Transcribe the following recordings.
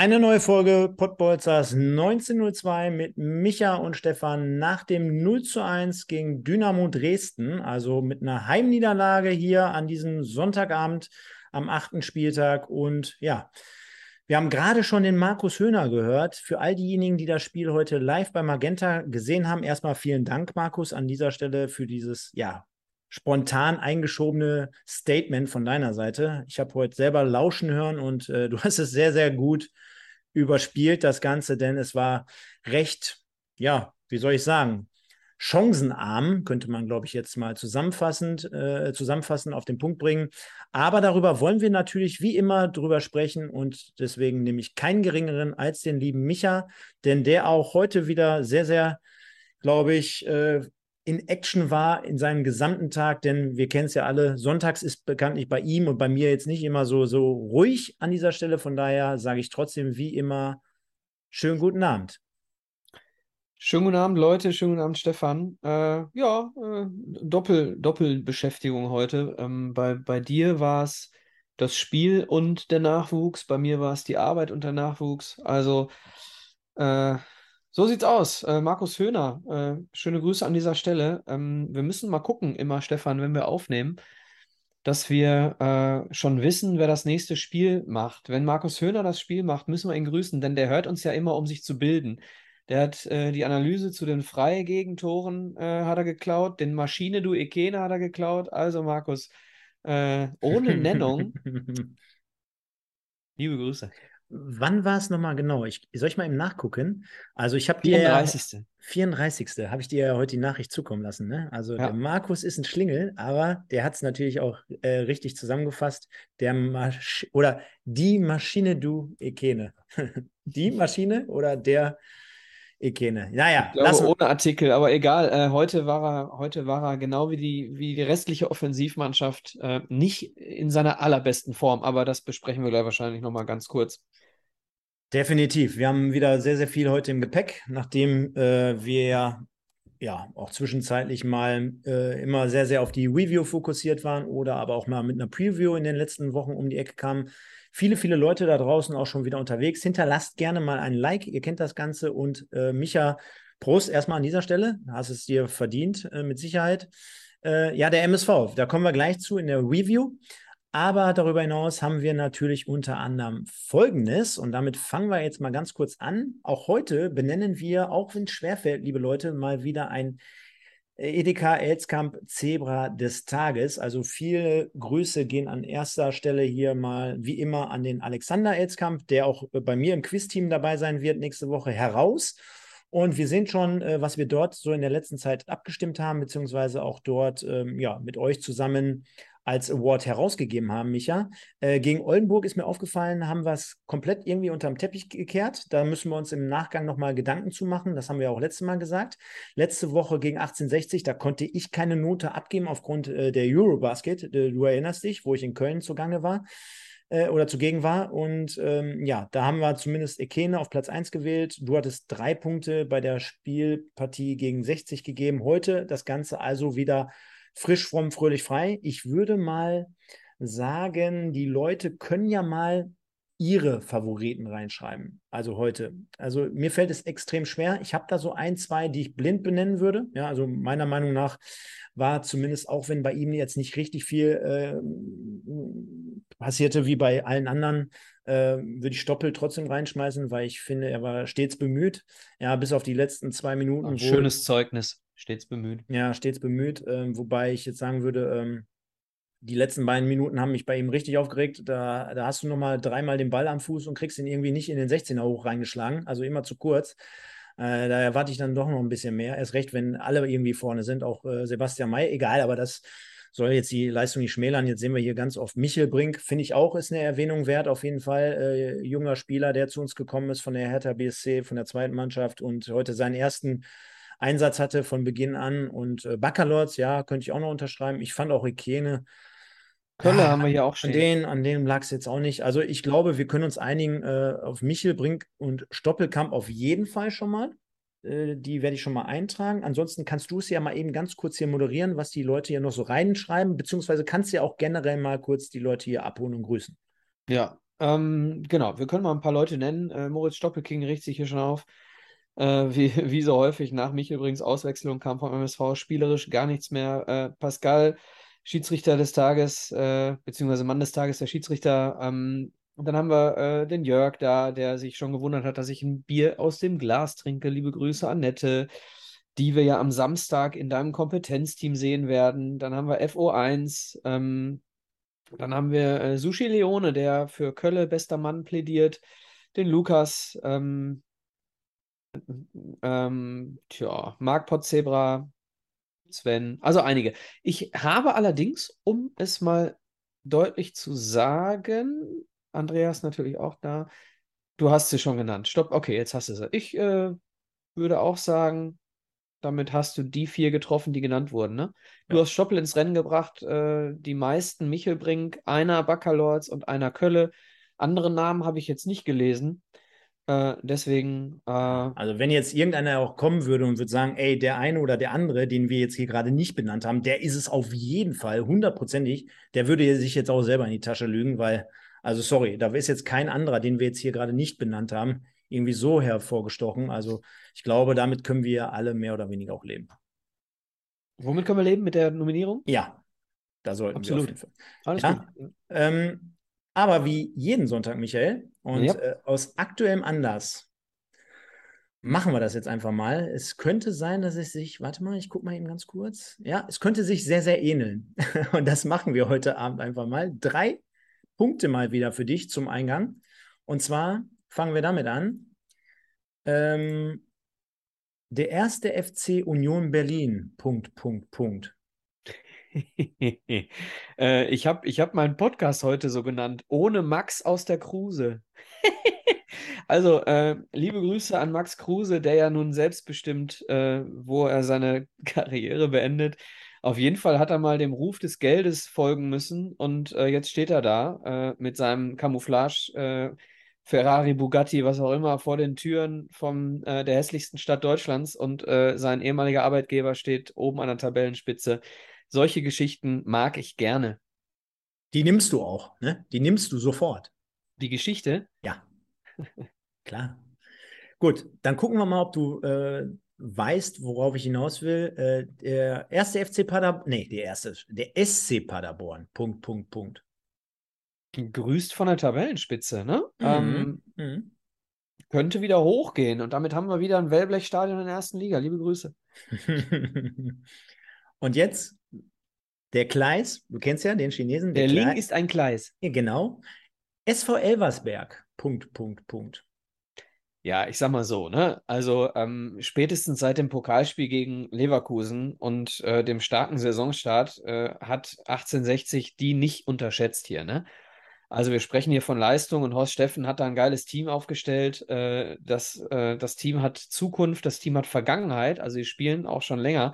Eine neue Folge Pottbolzers 1902 mit Micha und Stefan nach dem 0 zu 1 gegen Dynamo Dresden, also mit einer Heimniederlage hier an diesem Sonntagabend am achten Spieltag. Und ja, wir haben gerade schon den Markus Höhner gehört. Für all diejenigen, die das Spiel heute live bei Magenta gesehen haben, erstmal vielen Dank, Markus, an dieser Stelle für dieses, ja, spontan eingeschobene Statement von deiner Seite. Ich habe heute selber lauschen hören und äh, du hast es sehr, sehr gut überspielt, das Ganze, denn es war recht, ja, wie soll ich sagen, chancenarm, könnte man, glaube ich, jetzt mal zusammenfassend, äh, zusammenfassend auf den Punkt bringen. Aber darüber wollen wir natürlich wie immer drüber sprechen und deswegen nehme ich keinen geringeren als den lieben Micha, denn der auch heute wieder sehr, sehr, glaube ich, äh, in Action war in seinem gesamten Tag, denn wir kennen es ja alle, sonntags ist bekanntlich bei ihm und bei mir jetzt nicht immer so, so ruhig an dieser Stelle. Von daher sage ich trotzdem wie immer, schönen guten Abend. Schönen guten Abend, Leute. Schönen guten Abend, Stefan. Äh, ja, äh, Doppel, Doppelbeschäftigung heute. Ähm, bei, bei dir war es das Spiel und der Nachwuchs. Bei mir war es die Arbeit und der Nachwuchs. Also, äh, so sieht's aus. Äh, Markus Höhner, äh, schöne Grüße an dieser Stelle. Ähm, wir müssen mal gucken, immer, Stefan, wenn wir aufnehmen, dass wir äh, schon wissen, wer das nächste Spiel macht. Wenn Markus Höhner das Spiel macht, müssen wir ihn grüßen, denn der hört uns ja immer, um sich zu bilden. Der hat äh, die Analyse zu den Freigegentoren äh, hat er geklaut, den Maschine du Ekene hat er geklaut. Also Markus, äh, ohne Nennung. Liebe Grüße. Wann war es nochmal genau? Ich, soll ich mal eben nachgucken? Also ich habe dir 34. 34. habe ich dir ja heute die Nachricht zukommen lassen. Ne? Also ja. der Markus ist ein Schlingel, aber der hat es natürlich auch äh, richtig zusammengefasst. Der Masch oder die Maschine du Ekene. die Maschine oder der Ekene. Naja, ich glaube, ohne Artikel, aber egal. Äh, heute, war er, heute war er genau wie die, wie die restliche Offensivmannschaft äh, nicht in seiner allerbesten Form, aber das besprechen wir gleich wahrscheinlich nochmal ganz kurz. Definitiv. Wir haben wieder sehr, sehr viel heute im Gepäck, nachdem äh, wir ja auch zwischenzeitlich mal äh, immer sehr, sehr auf die Review fokussiert waren oder aber auch mal mit einer Preview in den letzten Wochen um die Ecke kamen. Viele, viele Leute da draußen auch schon wieder unterwegs. Hinterlasst gerne mal ein Like, ihr kennt das Ganze. Und äh, Micha, Prost erstmal an dieser Stelle. Hast es dir verdient, äh, mit Sicherheit. Äh, ja, der MSV, da kommen wir gleich zu in der Review. Aber darüber hinaus haben wir natürlich unter anderem Folgendes und damit fangen wir jetzt mal ganz kurz an. Auch heute benennen wir, auch wenn es schwerfällt, liebe Leute, mal wieder ein Edeka Elskamp Zebra des Tages. Also viele Grüße gehen an erster Stelle hier mal wie immer an den Alexander Elskamp, der auch bei mir im Quiz-Team dabei sein wird nächste Woche heraus. Und wir sehen schon, äh, was wir dort so in der letzten Zeit abgestimmt haben, beziehungsweise auch dort ähm, ja, mit euch zusammen als Award herausgegeben haben, Micha. Äh, gegen Oldenburg ist mir aufgefallen, haben wir es komplett irgendwie unterm Teppich gekehrt. Da müssen wir uns im Nachgang nochmal Gedanken zu machen. Das haben wir auch letztes Mal gesagt. Letzte Woche gegen 1860, da konnte ich keine Note abgeben aufgrund äh, der Eurobasket. Äh, du erinnerst dich, wo ich in Köln zugange war äh, oder zugegen war. Und ähm, ja, da haben wir zumindest Ekene auf Platz 1 gewählt. Du hattest drei Punkte bei der Spielpartie gegen 60 gegeben. Heute das Ganze also wieder frisch, fromm, fröhlich, frei. Ich würde mal sagen, die Leute können ja mal ihre Favoriten reinschreiben. Also heute. Also mir fällt es extrem schwer. Ich habe da so ein, zwei, die ich blind benennen würde. Ja, also meiner Meinung nach war zumindest, auch wenn bei ihm jetzt nicht richtig viel äh, passierte wie bei allen anderen, äh, würde ich Stoppel trotzdem reinschmeißen, weil ich finde, er war stets bemüht. Ja, bis auf die letzten zwei Minuten. Ein schönes Zeugnis. Stets bemüht. Ja, stets bemüht. Ähm, wobei ich jetzt sagen würde, ähm, die letzten beiden Minuten haben mich bei ihm richtig aufgeregt. Da, da hast du nochmal dreimal den Ball am Fuß und kriegst ihn irgendwie nicht in den 16er hoch reingeschlagen. Also immer zu kurz. Äh, da erwarte ich dann doch noch ein bisschen mehr. Erst recht, wenn alle irgendwie vorne sind, auch äh, Sebastian May. Egal, aber das soll jetzt die Leistung nicht schmälern. Jetzt sehen wir hier ganz oft Michel Brink, finde ich auch, ist eine Erwähnung wert, auf jeden Fall. Äh, junger Spieler, der zu uns gekommen ist von der Hertha BSC, von der zweiten Mannschaft und heute seinen ersten Einsatz hatte von Beginn an. Und äh, Baccalords, ja, könnte ich auch noch unterschreiben. Ich fand auch Rikene. Kölle ja, haben wir hier auch stehen. An denen, an denen lag es jetzt auch nicht. Also ich glaube, wir können uns einigen äh, auf Michel, Brink und Stoppelkamp auf jeden Fall schon mal. Äh, die werde ich schon mal eintragen. Ansonsten kannst du es ja mal eben ganz kurz hier moderieren, was die Leute hier noch so reinschreiben, beziehungsweise kannst du ja auch generell mal kurz die Leute hier abholen und grüßen. Ja, ähm, genau. Wir können mal ein paar Leute nennen. Äh, Moritz Stoppelking richtet sich hier schon auf. Äh, wie, wie so häufig nach mich übrigens Auswechslung kam vom MSV spielerisch gar nichts mehr. Äh, Pascal, Schiedsrichter des Tages, äh, beziehungsweise Mann des Tages, der Schiedsrichter. Ähm, und dann haben wir äh, den Jörg da, der sich schon gewundert hat, dass ich ein Bier aus dem Glas trinke. Liebe Grüße, Annette, die wir ja am Samstag in deinem Kompetenzteam sehen werden. Dann haben wir FO1. Ähm, dann haben wir äh, Sushi Leone, der für Kölle bester Mann plädiert. Den Lukas, ähm, ähm, tja, Marc Potzebra, Sven, also einige. Ich habe allerdings, um es mal deutlich zu sagen, Andreas natürlich auch da, du hast sie schon genannt. Stopp, okay, jetzt hast du sie. Ich äh, würde auch sagen, damit hast du die vier getroffen, die genannt wurden. Ne? Du ja. hast Stoppel ins Rennen gebracht, äh, die meisten Michelbrink, einer Baccalords und einer Kölle. Andere Namen habe ich jetzt nicht gelesen. Äh, deswegen. Äh, also, wenn jetzt irgendeiner auch kommen würde und würde sagen, ey, der eine oder der andere, den wir jetzt hier gerade nicht benannt haben, der ist es auf jeden Fall, hundertprozentig, der würde sich jetzt auch selber in die Tasche lügen, weil, also sorry, da ist jetzt kein anderer, den wir jetzt hier gerade nicht benannt haben, irgendwie so hervorgestochen. Also, ich glaube, damit können wir alle mehr oder weniger auch leben. Womit können wir leben? Mit der Nominierung? Ja, da sollten Absolut. wir auf jeden Fall. Alles ja. gut. Ähm, aber wie jeden Sonntag, Michael, und ja. äh, aus aktuellem Anlass machen wir das jetzt einfach mal. Es könnte sein, dass es sich, warte mal, ich gucke mal eben ganz kurz. Ja, es könnte sich sehr, sehr ähneln. und das machen wir heute Abend einfach mal. Drei Punkte mal wieder für dich zum Eingang. Und zwar fangen wir damit an. Ähm, der erste FC Union Berlin. Punkt, Punkt, Punkt. äh, ich habe ich hab meinen Podcast heute so genannt, ohne Max aus der Kruse. also, äh, liebe Grüße an Max Kruse, der ja nun selbstbestimmt, äh, wo er seine Karriere beendet. Auf jeden Fall hat er mal dem Ruf des Geldes folgen müssen und äh, jetzt steht er da äh, mit seinem Camouflage. Äh, Ferrari, Bugatti, was auch immer, vor den Türen von der hässlichsten Stadt Deutschlands und sein ehemaliger Arbeitgeber steht oben an der Tabellenspitze solche Geschichten mag ich gerne. Die nimmst du auch, ne? Die nimmst du sofort. Die Geschichte? Ja. Klar. Gut, dann gucken wir mal, ob du äh, weißt, worauf ich hinaus will. Äh, der erste FC Paderborn, nee, der erste, der SC Paderborn. Punkt, Punkt, Punkt. Grüßt von der Tabellenspitze, ne? Mhm. Ähm, mhm. Könnte wieder hochgehen und damit haben wir wieder ein Wellblechstadion in der ersten Liga. Liebe Grüße. und jetzt der Kleis, du kennst ja den Chinesen. Der, der Ling ist ein Kleis. Ja, genau. SV Elversberg. Punkt, Punkt, Punkt. Ja, ich sag mal so, ne? Also ähm, spätestens seit dem Pokalspiel gegen Leverkusen und äh, dem starken Saisonstart äh, hat 1860 die nicht unterschätzt hier, ne? Also wir sprechen hier von Leistung und Horst Steffen hat da ein geiles Team aufgestellt. Äh, das, äh, das Team hat Zukunft, das Team hat Vergangenheit, also sie spielen auch schon länger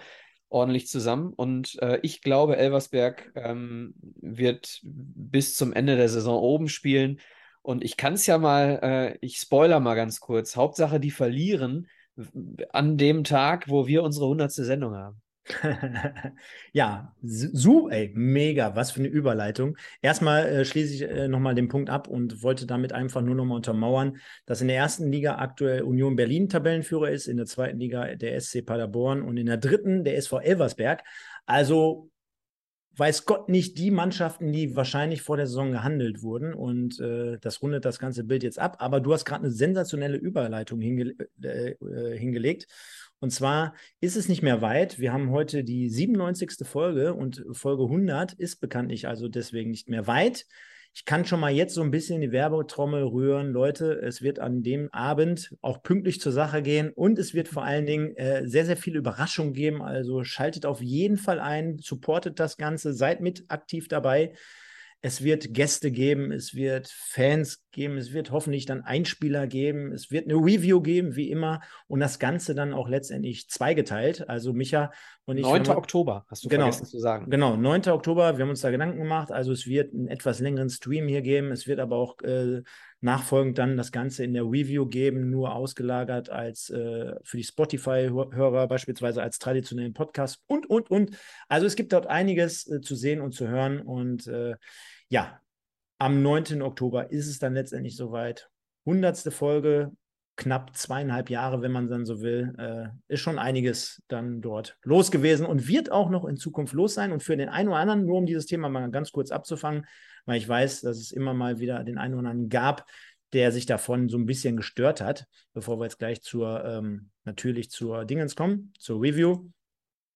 ordentlich zusammen. Und äh, ich glaube, Elversberg ähm, wird bis zum Ende der Saison oben spielen. Und ich kann es ja mal, äh, ich spoiler mal ganz kurz. Hauptsache, die verlieren an dem Tag, wo wir unsere 100. Sendung haben. ja, so, ey, mega, was für eine Überleitung. Erstmal äh, schließe ich äh, nochmal den Punkt ab und wollte damit einfach nur nochmal untermauern, dass in der ersten Liga aktuell Union Berlin Tabellenführer ist, in der zweiten Liga der SC Paderborn und in der dritten der SV Elversberg. Also weiß Gott nicht die Mannschaften, die wahrscheinlich vor der Saison gehandelt wurden. Und äh, das rundet das ganze Bild jetzt ab. Aber du hast gerade eine sensationelle Überleitung hinge äh, äh hingelegt. Und zwar ist es nicht mehr weit. Wir haben heute die 97. Folge und Folge 100 ist bekanntlich also deswegen nicht mehr weit. Ich kann schon mal jetzt so ein bisschen die Werbetrommel rühren. Leute, es wird an dem Abend auch pünktlich zur Sache gehen und es wird vor allen Dingen äh, sehr, sehr viele Überraschungen geben. Also schaltet auf jeden Fall ein, supportet das Ganze, seid mit aktiv dabei. Es wird Gäste geben, es wird Fans geben, es wird hoffentlich dann Einspieler geben, es wird eine Review geben, wie immer, und das Ganze dann auch letztendlich zweigeteilt. Also Micha und ich. 9. Oktober, hast du genau, vergessen zu sagen. Genau, 9. Oktober, wir haben uns da Gedanken gemacht. Also es wird einen etwas längeren Stream hier geben, es wird aber auch äh, nachfolgend dann das Ganze in der Review geben, nur ausgelagert als äh, für die Spotify-Hörer beispielsweise als traditionellen Podcast und, und, und. Also es gibt dort einiges äh, zu sehen und zu hören und äh, ja, am 9. Oktober ist es dann letztendlich soweit. Hundertste Folge, knapp zweieinhalb Jahre, wenn man dann so will, äh, ist schon einiges dann dort los gewesen und wird auch noch in Zukunft los sein. Und für den einen oder anderen, nur um dieses Thema mal ganz kurz abzufangen, weil ich weiß, dass es immer mal wieder den einen oder anderen gab, der sich davon so ein bisschen gestört hat, bevor wir jetzt gleich zur, ähm, natürlich zur Dingens kommen, zur Review.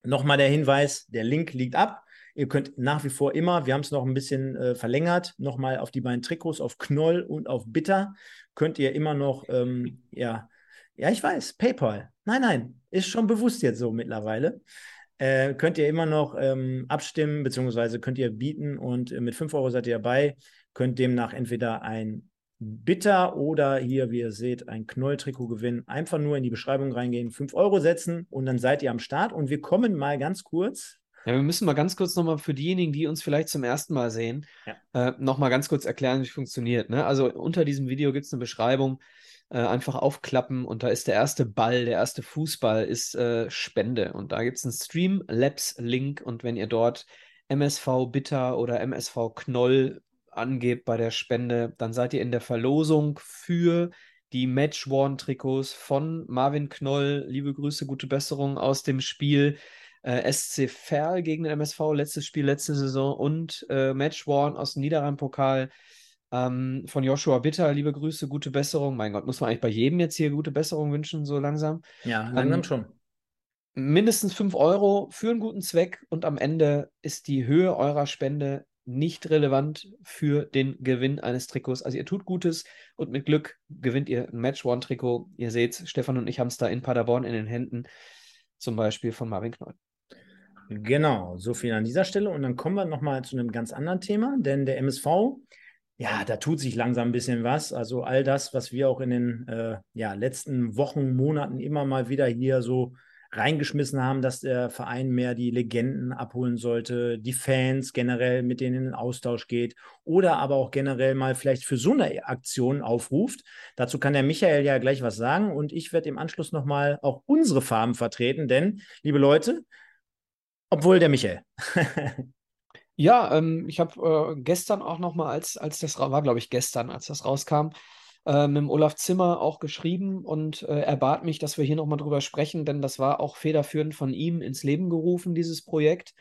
Nochmal der Hinweis, der Link liegt ab. Ihr könnt nach wie vor immer, wir haben es noch ein bisschen äh, verlängert, nochmal auf die beiden Trikots, auf Knoll und auf Bitter, könnt ihr immer noch, ähm, ja, ja, ich weiß, PayPal. Nein, nein, ist schon bewusst jetzt so mittlerweile. Äh, könnt ihr immer noch ähm, abstimmen, beziehungsweise könnt ihr bieten und äh, mit 5 Euro seid ihr dabei, könnt demnach entweder ein Bitter oder hier, wie ihr seht, ein Knolltrikot gewinnen. Einfach nur in die Beschreibung reingehen, 5 Euro setzen und dann seid ihr am Start. Und wir kommen mal ganz kurz ja, wir müssen mal ganz kurz nochmal für diejenigen, die uns vielleicht zum ersten Mal sehen, ja. äh, nochmal ganz kurz erklären, wie es funktioniert. Ne? Also unter diesem Video gibt es eine Beschreibung, äh, einfach aufklappen und da ist der erste Ball, der erste Fußball ist äh, Spende und da gibt es einen Streamlabs-Link und wenn ihr dort MSV Bitter oder MSV Knoll angebt bei der Spende, dann seid ihr in der Verlosung für die Match-Worn-Trikots von Marvin Knoll. Liebe Grüße, gute Besserung aus dem Spiel äh, SC Verl gegen den MSV, letztes Spiel, letzte Saison und äh, Match One aus dem Niederrhein-Pokal ähm, von Joshua Bitter. Liebe Grüße, gute Besserung. Mein Gott, muss man eigentlich bei jedem jetzt hier gute Besserung wünschen, so langsam? Ja, langsam ähm, schon. Mindestens 5 Euro für einen guten Zweck und am Ende ist die Höhe eurer Spende nicht relevant für den Gewinn eines Trikots. Also ihr tut Gutes und mit Glück gewinnt ihr ein Match-One-Trikot. Ihr seht, Stefan und ich haben es da in Paderborn in den Händen, zum Beispiel von Marvin Knoll. Genau, so viel an dieser Stelle. Und dann kommen wir nochmal zu einem ganz anderen Thema, denn der MSV, ja, da tut sich langsam ein bisschen was. Also all das, was wir auch in den äh, ja, letzten Wochen, Monaten immer mal wieder hier so reingeschmissen haben, dass der Verein mehr die Legenden abholen sollte, die Fans generell mit denen in den Austausch geht oder aber auch generell mal vielleicht für so eine Aktion aufruft. Dazu kann der Michael ja gleich was sagen und ich werde im Anschluss nochmal auch unsere Farben vertreten, denn, liebe Leute, obwohl der Michael. ja, ähm, ich habe äh, gestern auch noch mal, als, als das war, glaube ich, gestern, als das rauskam, äh, mit dem Olaf Zimmer auch geschrieben und äh, er bat mich, dass wir hier nochmal drüber sprechen, denn das war auch federführend von ihm ins Leben gerufen, dieses Projekt.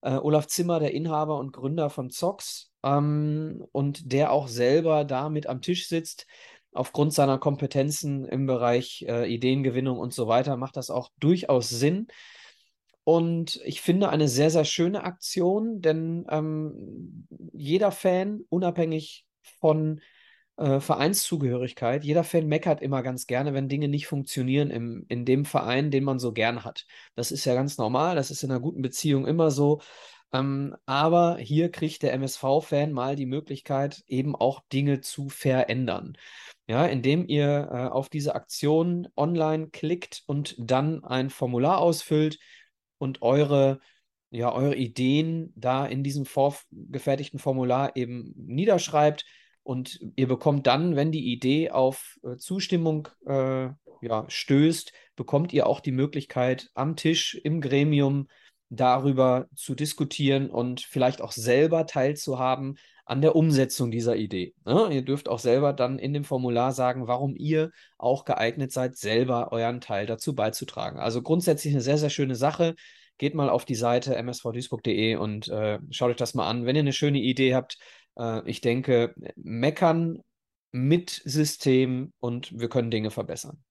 Äh, Olaf Zimmer, der Inhaber und Gründer von Zox ähm, und der auch selber da mit am Tisch sitzt. Aufgrund seiner Kompetenzen im Bereich äh, Ideengewinnung und so weiter macht das auch durchaus Sinn. Und ich finde eine sehr, sehr schöne Aktion, denn ähm, jeder Fan, unabhängig von äh, Vereinszugehörigkeit, jeder Fan meckert immer ganz gerne, wenn Dinge nicht funktionieren im, in dem Verein, den man so gern hat. Das ist ja ganz normal, das ist in einer guten Beziehung immer so. Ähm, aber hier kriegt der MSV-Fan mal die Möglichkeit, eben auch Dinge zu verändern. Ja, indem ihr äh, auf diese Aktion online klickt und dann ein Formular ausfüllt, und eure, ja, eure Ideen da in diesem vorgefertigten Formular eben niederschreibt. Und ihr bekommt dann, wenn die Idee auf äh, Zustimmung äh, ja, stößt, bekommt ihr auch die Möglichkeit, am Tisch im Gremium darüber zu diskutieren und vielleicht auch selber teilzuhaben an der Umsetzung dieser Idee. Ne? ihr dürft auch selber dann in dem Formular sagen, warum ihr auch geeignet seid, selber euren Teil dazu beizutragen. Also grundsätzlich eine sehr, sehr schöne Sache. Geht mal auf die Seite msvduisburg.de und äh, schaut euch das mal an. Wenn ihr eine schöne Idee habt, äh, ich denke, meckern mit System und wir können Dinge verbessern.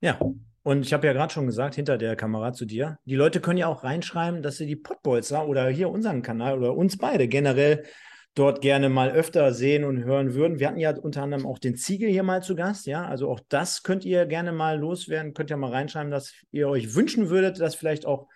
Ja, und ich habe ja gerade schon gesagt, hinter der Kamera zu dir, die Leute können ja auch reinschreiben, dass sie die Pottbolzer oder hier unseren Kanal oder uns beide generell dort gerne mal öfter sehen und hören würden. Wir hatten ja unter anderem auch den Ziegel hier mal zu Gast, ja. Also auch das könnt ihr gerne mal loswerden, könnt ihr mal reinschreiben, dass ihr euch wünschen würdet, dass vielleicht auch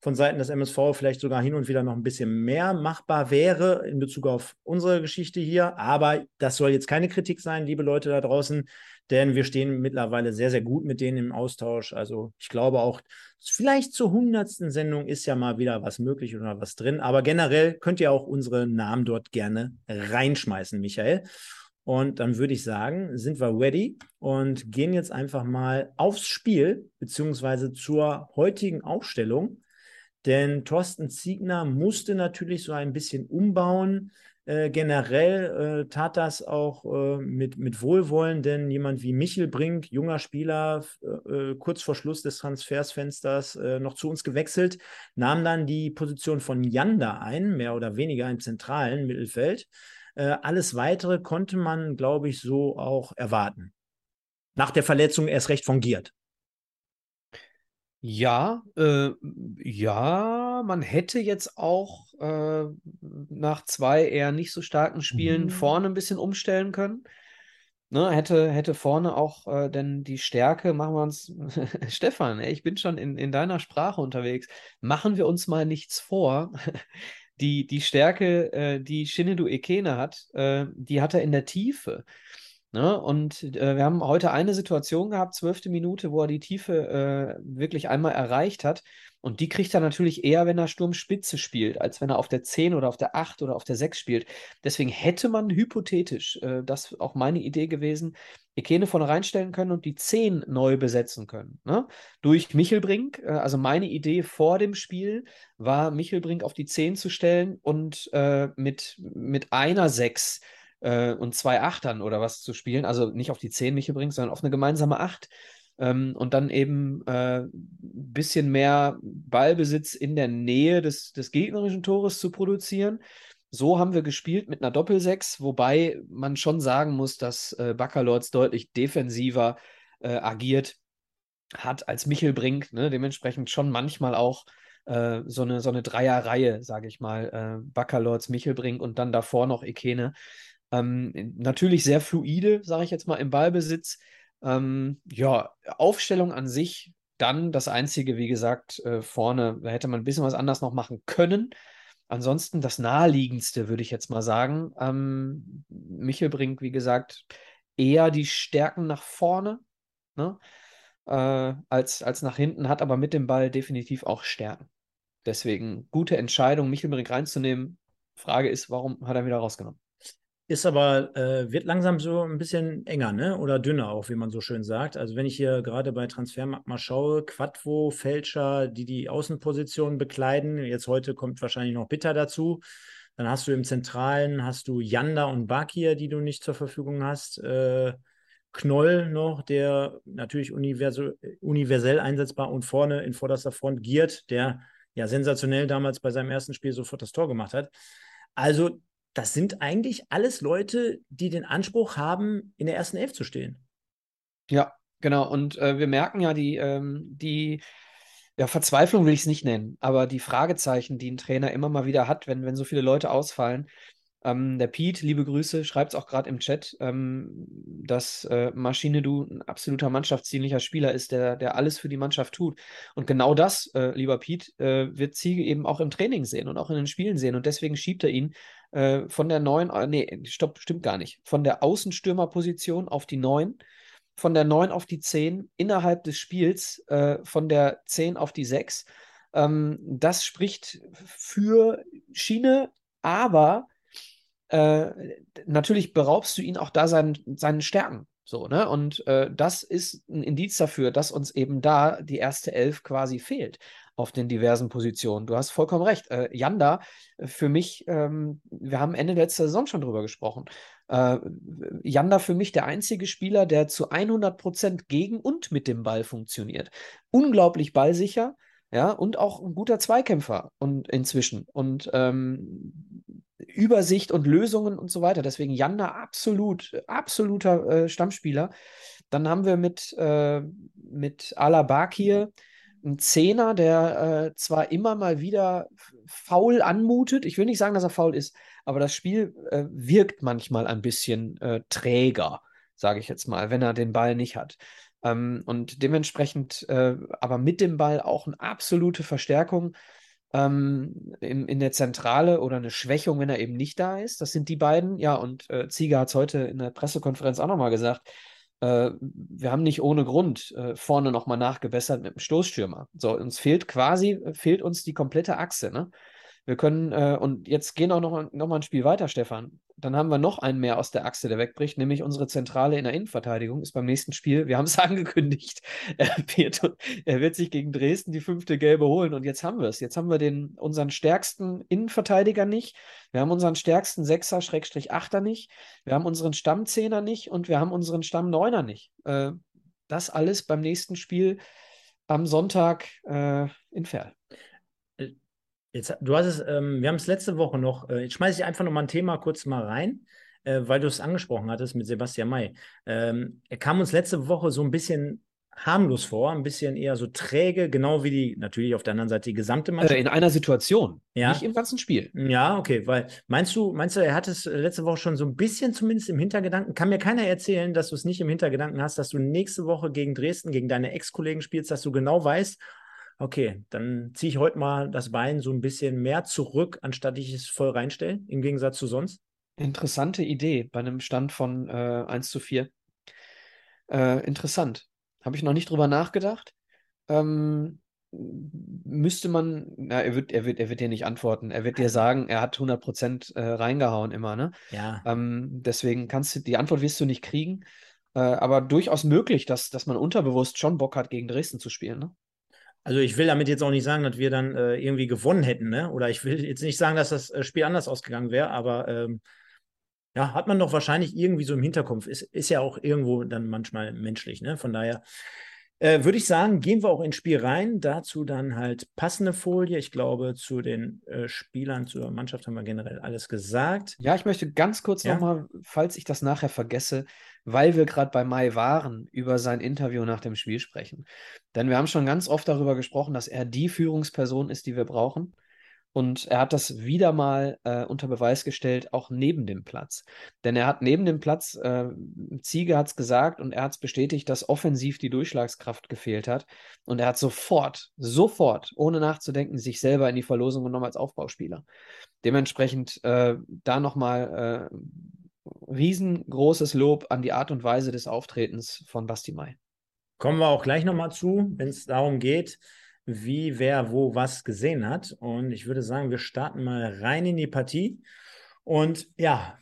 von Seiten des MSV vielleicht sogar hin und wieder noch ein bisschen mehr machbar wäre in Bezug auf unsere Geschichte hier. Aber das soll jetzt keine Kritik sein, liebe Leute da draußen, denn wir stehen mittlerweile sehr, sehr gut mit denen im Austausch. Also ich glaube auch, vielleicht zur hundertsten Sendung ist ja mal wieder was möglich oder was drin. Aber generell könnt ihr auch unsere Namen dort gerne reinschmeißen, Michael. Und dann würde ich sagen, sind wir ready und gehen jetzt einfach mal aufs Spiel, beziehungsweise zur heutigen Aufstellung. Denn Thorsten Ziegner musste natürlich so ein bisschen umbauen. Äh, generell äh, tat das auch äh, mit, mit Wohlwollen, denn jemand wie Michel Brink, junger Spieler, äh, kurz vor Schluss des Transfersfensters äh, noch zu uns gewechselt, nahm dann die Position von Janda ein, mehr oder weniger im zentralen Mittelfeld. Äh, alles Weitere konnte man, glaube ich, so auch erwarten. Nach der Verletzung erst recht fungiert. Ja, äh, ja, man hätte jetzt auch äh, nach zwei eher nicht so starken Spielen mhm. vorne ein bisschen umstellen können. Ne, hätte, hätte vorne auch äh, denn die Stärke, machen wir uns, Stefan, ey, ich bin schon in, in deiner Sprache unterwegs, machen wir uns mal nichts vor die, die Stärke, äh, die Shinedu Ekene hat, äh, die hat er in der Tiefe. Ne? Und äh, wir haben heute eine Situation gehabt, zwölfte Minute, wo er die Tiefe äh, wirklich einmal erreicht hat. Und die kriegt er natürlich eher, wenn er Sturmspitze spielt, als wenn er auf der 10 oder auf der 8 oder auf der 6 spielt. Deswegen hätte man hypothetisch, äh, das auch meine Idee gewesen, Ekene vorne reinstellen können und die 10 neu besetzen können. Ne? Durch Michelbrink. Äh, also meine Idee vor dem Spiel war, Michelbrink auf die 10 zu stellen und äh, mit, mit einer 6 äh, und zwei Achtern oder was zu spielen. Also nicht auf die 10 Michelbrink, sondern auf eine gemeinsame 8 ähm, und dann eben ein äh, bisschen mehr Ballbesitz in der Nähe des, des gegnerischen Tores zu produzieren. So haben wir gespielt mit einer Doppelsechs, wobei man schon sagen muss, dass äh, Baccalords deutlich defensiver äh, agiert hat als Michel Brink, ne? dementsprechend schon manchmal auch äh, so eine, so eine Dreierreihe, sage ich mal, äh, Baccalords, Michelbrink und dann davor noch Ekene. Ähm, natürlich sehr fluide, sage ich jetzt mal, im Ballbesitz, ähm, ja, Aufstellung an sich, dann das Einzige, wie gesagt, äh, vorne, da hätte man ein bisschen was anders noch machen können. Ansonsten das Naheliegendste, würde ich jetzt mal sagen. Ähm, Michel bringt, wie gesagt, eher die Stärken nach vorne ne? äh, als, als nach hinten, hat aber mit dem Ball definitiv auch Stärken. Deswegen gute Entscheidung, Michelbrink reinzunehmen. Frage ist, warum hat er wieder rausgenommen? Ist aber, äh, wird langsam so ein bisschen enger, ne? Oder dünner auch, wie man so schön sagt. Also wenn ich hier gerade bei Transfermarkt mal schaue, Quadvo, Fälscher, die die Außenpositionen bekleiden, jetzt heute kommt wahrscheinlich noch Bitter dazu. Dann hast du im Zentralen, hast du Yanda und Bakir, die du nicht zur Verfügung hast. Äh, Knoll noch, der natürlich universell einsetzbar und vorne in vorderster Front Giert, der ja sensationell damals bei seinem ersten Spiel sofort das Tor gemacht hat. Also das sind eigentlich alles Leute, die den Anspruch haben, in der ersten Elf zu stehen. Ja, genau. Und äh, wir merken ja die, ähm, die ja, Verzweiflung will ich es nicht nennen, aber die Fragezeichen, die ein Trainer immer mal wieder hat, wenn, wenn so viele Leute ausfallen. Ähm, der Pete, liebe Grüße, schreibt es auch gerade im Chat, ähm, dass äh, Maschine Du ein absoluter mannschaftsdienlicher Spieler ist, der, der alles für die Mannschaft tut. Und genau das, äh, lieber Pete, äh, wird Ziege eben auch im Training sehen und auch in den Spielen sehen. Und deswegen schiebt er ihn äh, von der neuen, äh, nee, stopp, stimmt gar nicht, von der Außenstürmerposition auf die neun, von der neun auf die zehn, innerhalb des Spiels äh, von der zehn auf die sechs. Ähm, das spricht für Schiene, aber äh, natürlich beraubst du ihn auch da seinen, seinen Stärken. So, ne? Und äh, das ist ein Indiz dafür, dass uns eben da die erste Elf quasi fehlt auf den diversen Positionen. Du hast vollkommen recht. Äh, Janda, äh, für mich, ähm, wir haben Ende letzter Saison schon drüber gesprochen. Äh, Janda für mich der einzige Spieler, der zu 100 Prozent gegen und mit dem Ball funktioniert. Unglaublich ballsicher, ja, und auch ein guter Zweikämpfer und inzwischen. Und ähm, Übersicht und Lösungen und so weiter. Deswegen Janda absolut, absoluter äh, Stammspieler. Dann haben wir mit, äh, mit Alabakir einen Zehner, der äh, zwar immer mal wieder faul anmutet. Ich will nicht sagen, dass er faul ist, aber das Spiel äh, wirkt manchmal ein bisschen äh, träger, sage ich jetzt mal, wenn er den Ball nicht hat. Ähm, und dementsprechend äh, aber mit dem Ball auch eine absolute Verstärkung ähm, in, in der Zentrale oder eine Schwächung, wenn er eben nicht da ist. Das sind die beiden. Ja, und äh, Zieger hat es heute in der Pressekonferenz auch nochmal gesagt. Äh, wir haben nicht ohne Grund äh, vorne nochmal nachgebessert mit dem Stoßstürmer. So, uns fehlt quasi, fehlt uns die komplette Achse. Ne? Wir können, äh, und jetzt gehen auch noch, noch mal ein Spiel weiter, Stefan. Dann haben wir noch einen mehr aus der Achse, der wegbricht, nämlich unsere Zentrale in der Innenverteidigung ist beim nächsten Spiel, wir haben es angekündigt, er wird, er wird sich gegen Dresden die fünfte Gelbe holen und jetzt haben wir es. Jetzt haben wir den, unseren stärksten Innenverteidiger nicht, wir haben unseren stärksten Sechser, Schrägstrich Achter nicht, wir haben unseren Stammzehner nicht und wir haben unseren Stammneuner nicht. Äh, das alles beim nächsten Spiel am Sonntag äh, in Ferl. Jetzt, du hast es, ähm, wir haben es letzte Woche noch, äh, jetzt schmeiße ich einfach noch mal ein Thema kurz mal rein, äh, weil du es angesprochen hattest mit Sebastian May. Ähm, er kam uns letzte Woche so ein bisschen harmlos vor, ein bisschen eher so träge, genau wie die, natürlich auf der anderen Seite die gesamte Mannschaft. Äh, in einer Situation, ja. nicht im ganzen Spiel. Ja, okay, weil meinst du, meinst du, er hat es letzte Woche schon so ein bisschen zumindest im Hintergedanken? Kann mir keiner erzählen, dass du es nicht im Hintergedanken hast, dass du nächste Woche gegen Dresden, gegen deine Ex-Kollegen spielst, dass du genau weißt, okay, dann ziehe ich heute mal das Bein so ein bisschen mehr zurück, anstatt ich es voll reinstelle, im Gegensatz zu sonst. Interessante Idee bei einem Stand von äh, 1 zu 4. Äh, interessant. Habe ich noch nicht drüber nachgedacht. Ähm, müsste man, na, er wird, er wird, er wird dir nicht antworten. Er wird dir sagen, er hat 100 Prozent äh, reingehauen immer, ne? Ja. Ähm, deswegen kannst du, die Antwort wirst du nicht kriegen. Äh, aber durchaus möglich, dass, dass man unterbewusst schon Bock hat, gegen Dresden zu spielen, ne? Also ich will damit jetzt auch nicht sagen, dass wir dann äh, irgendwie gewonnen hätten, ne? Oder ich will jetzt nicht sagen, dass das äh, Spiel anders ausgegangen wäre, aber ähm, ja, hat man doch wahrscheinlich irgendwie so im Hinterkopf. Ist, ist ja auch irgendwo dann manchmal menschlich, ne? Von daher äh, würde ich sagen, gehen wir auch ins Spiel rein. Dazu dann halt passende Folie. Ich glaube, zu den äh, Spielern, zur Mannschaft haben wir generell alles gesagt. Ja, ich möchte ganz kurz ja? nochmal, falls ich das nachher vergesse, weil wir gerade bei Mai waren, über sein Interview nach dem Spiel sprechen. Denn wir haben schon ganz oft darüber gesprochen, dass er die Führungsperson ist, die wir brauchen. Und er hat das wieder mal äh, unter Beweis gestellt, auch neben dem Platz. Denn er hat neben dem Platz, äh, Ziege hat es gesagt und er hat es bestätigt, dass offensiv die Durchschlagskraft gefehlt hat. Und er hat sofort, sofort, ohne nachzudenken, sich selber in die Verlosung genommen als Aufbauspieler. Dementsprechend äh, da nochmal äh, riesengroßes Lob an die Art und Weise des Auftretens von Basti Mai. Kommen wir auch gleich nochmal zu, wenn es darum geht, wie wer wo was gesehen hat. Und ich würde sagen, wir starten mal rein in die Partie. Und ja,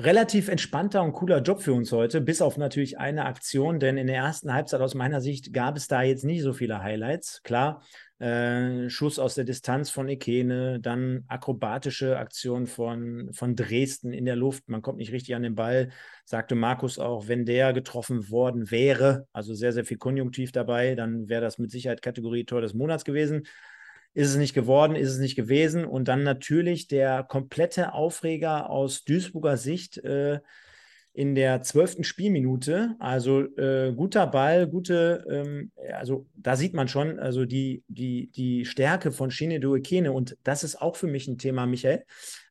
relativ entspannter und cooler Job für uns heute, bis auf natürlich eine Aktion, denn in der ersten Halbzeit aus meiner Sicht gab es da jetzt nicht so viele Highlights. Klar, äh, Schuss aus der Distanz von Ekene, dann akrobatische Aktion von, von Dresden in der Luft. Man kommt nicht richtig an den Ball, sagte Markus auch, wenn der getroffen worden wäre, also sehr, sehr viel Konjunktiv dabei, dann wäre das mit Sicherheit Kategorie Tor des Monats gewesen. Ist es nicht geworden, ist es nicht gewesen. Und dann natürlich der komplette Aufreger aus Duisburger Sicht. Äh, in der zwölften Spielminute. Also äh, guter Ball, gute, ähm, also da sieht man schon, also die, die, die Stärke von Shinedo Ekene. Und das ist auch für mich ein Thema, Michael,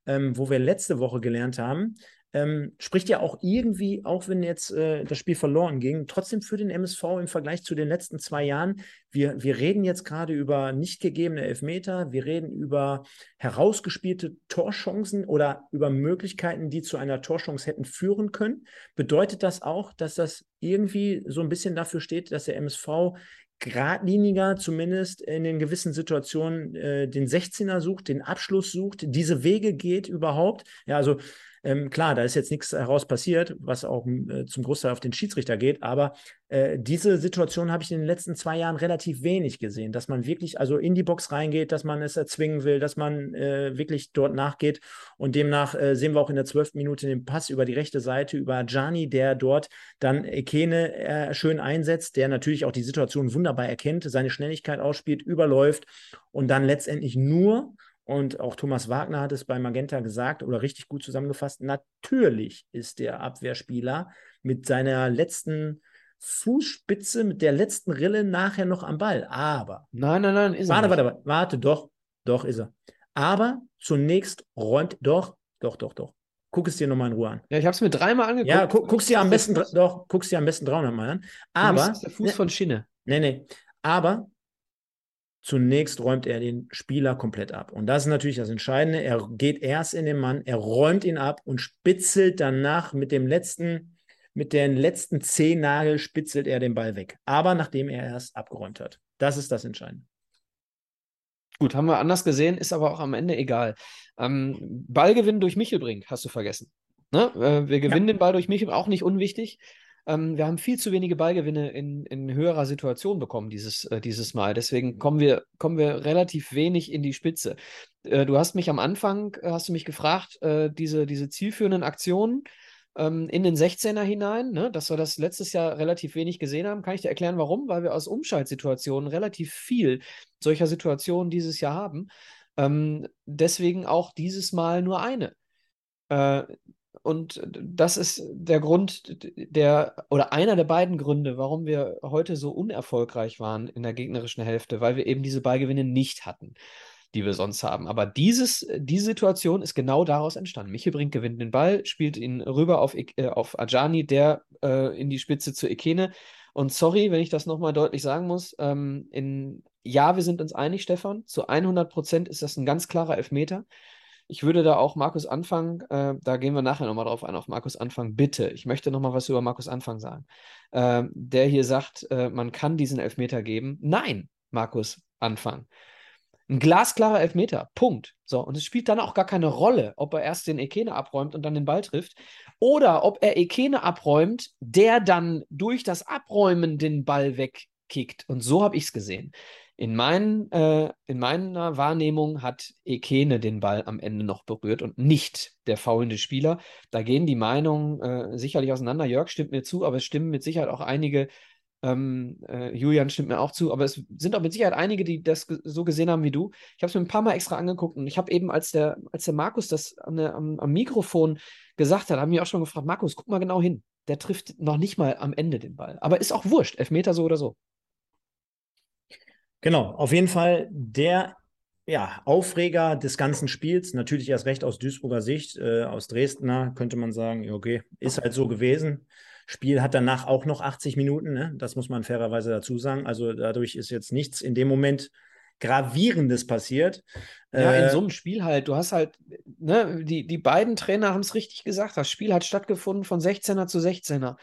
ähm, wo wir letzte Woche gelernt haben ähm, spricht ja auch irgendwie, auch wenn jetzt äh, das Spiel verloren ging, trotzdem für den MSV im Vergleich zu den letzten zwei Jahren. Wir, wir reden jetzt gerade über nicht gegebene Elfmeter, wir reden über herausgespielte Torchancen oder über Möglichkeiten, die zu einer Torchance hätten führen können. Bedeutet das auch, dass das irgendwie so ein bisschen dafür steht, dass der MSV geradliniger zumindest in den gewissen Situationen äh, den 16er sucht, den Abschluss sucht, diese Wege geht überhaupt. Ja, also ähm, klar, da ist jetzt nichts heraus passiert, was auch äh, zum Großteil auf den Schiedsrichter geht, aber äh, diese Situation habe ich in den letzten zwei Jahren relativ wenig gesehen, dass man wirklich also in die Box reingeht, dass man es erzwingen will, dass man äh, wirklich dort nachgeht und demnach äh, sehen wir auch in der zwölften Minute den Pass über die rechte Seite über Gianni, der dort dann Ekene äh, schön einsetzt, der natürlich auch die Situation wunderbar erkennt, seine Schnelligkeit ausspielt, überläuft und dann letztendlich nur und auch Thomas Wagner hat es bei Magenta gesagt oder richtig gut zusammengefasst. Natürlich ist der Abwehrspieler mit seiner letzten Fußspitze, mit der letzten Rille nachher noch am Ball. Aber. Nein, nein, nein, ist warte, er. Warte, warte, warte, doch, doch ist er. Aber zunächst räumt, doch, doch, doch, doch. Guck es dir nochmal in Ruhe an. Ja, ich habe es mir dreimal angeguckt. Ja, gu guckst dir am besten, doch, guckst dir am besten 300 Mal an. Aber. der Fuß ne, von Schiene. Nee, nee. Aber zunächst räumt er den Spieler komplett ab. Und das ist natürlich das Entscheidende. Er geht erst in den Mann, er räumt ihn ab und spitzelt danach mit dem letzten, mit den letzten Zehennagel spitzelt er den Ball weg. Aber nachdem er erst abgeräumt hat. Das ist das Entscheidende. Gut, haben wir anders gesehen, ist aber auch am Ende egal. Ähm, Ballgewinn durch Michelbrink hast du vergessen. Ne? Äh, wir gewinnen ja. den Ball durch Michel, auch nicht unwichtig. Ähm, wir haben viel zu wenige Ballgewinne in, in höherer Situation bekommen dieses, äh, dieses Mal. Deswegen kommen wir, kommen wir relativ wenig in die Spitze. Äh, du hast mich am Anfang, äh, hast du mich gefragt, äh, diese, diese zielführenden Aktionen ähm, in den 16er hinein, ne, dass wir das letztes Jahr relativ wenig gesehen haben. Kann ich dir erklären, warum? Weil wir aus Umschaltsituationen relativ viel solcher Situationen dieses Jahr haben. Ähm, deswegen auch dieses Mal nur eine. Äh, und das ist der Grund, der oder einer der beiden Gründe, warum wir heute so unerfolgreich waren in der gegnerischen Hälfte, weil wir eben diese Ballgewinne nicht hatten, die wir sonst haben. Aber dieses, diese Situation ist genau daraus entstanden. Michelbrink gewinnt den Ball, spielt ihn rüber auf, äh, auf Ajani, der äh, in die Spitze zu Ekene. Und sorry, wenn ich das nochmal deutlich sagen muss, ähm, in ja, wir sind uns einig, Stefan. Zu 100 Prozent ist das ein ganz klarer Elfmeter. Ich würde da auch Markus Anfang, äh, da gehen wir nachher nochmal drauf ein, auf Markus Anfang, bitte. Ich möchte nochmal was über Markus Anfang sagen. Äh, der hier sagt, äh, man kann diesen Elfmeter geben. Nein, Markus Anfang. Ein glasklarer Elfmeter. Punkt. So, und es spielt dann auch gar keine Rolle, ob er erst den Ekene abräumt und dann den Ball trifft. Oder ob er Ekene abräumt, der dann durch das Abräumen den Ball wegkickt. Und so habe ich es gesehen. In, mein, äh, in meiner Wahrnehmung hat Ekene den Ball am Ende noch berührt und nicht der faulende Spieler. Da gehen die Meinungen äh, sicherlich auseinander. Jörg stimmt mir zu, aber es stimmen mit Sicherheit auch einige, ähm, äh, Julian stimmt mir auch zu, aber es sind auch mit Sicherheit einige, die das so gesehen haben wie du. Ich habe es mir ein paar Mal extra angeguckt und ich habe eben, als der, als der Markus das der, am, am Mikrofon gesagt hat, haben wir auch schon gefragt, Markus, guck mal genau hin. Der trifft noch nicht mal am Ende den Ball. Aber ist auch wurscht, Elfmeter so oder so. Genau, auf jeden Fall der ja, Aufreger des ganzen Spiels, natürlich erst recht aus Duisburger Sicht, äh, aus Dresdner könnte man sagen, okay, ist halt so gewesen. Spiel hat danach auch noch 80 Minuten, ne? das muss man fairerweise dazu sagen. Also dadurch ist jetzt nichts in dem Moment Gravierendes passiert. Ja, in äh, so einem Spiel halt. Du hast halt, ne, die, die beiden Trainer haben es richtig gesagt. Das Spiel hat stattgefunden von 16er zu 16er.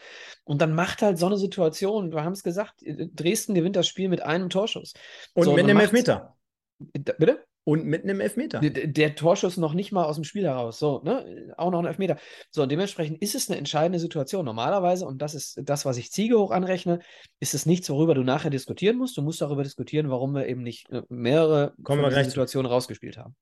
Und dann macht halt so eine Situation, wir haben es gesagt, Dresden gewinnt das Spiel mit einem Torschuss. Und so, mit einem Elfmeter. Bitte? Und mit einem Elfmeter. Der, der, Torschuss noch nicht mal aus dem Spiel heraus. So, ne? Auch noch ein Elfmeter. So, und dementsprechend ist es eine entscheidende Situation. Normalerweise, und das ist das, was ich Ziege hoch anrechne, ist es nichts, worüber du nachher diskutieren musst. Du musst darüber diskutieren, warum wir eben nicht äh, mehrere Kommen wir Situationen rausgespielt haben.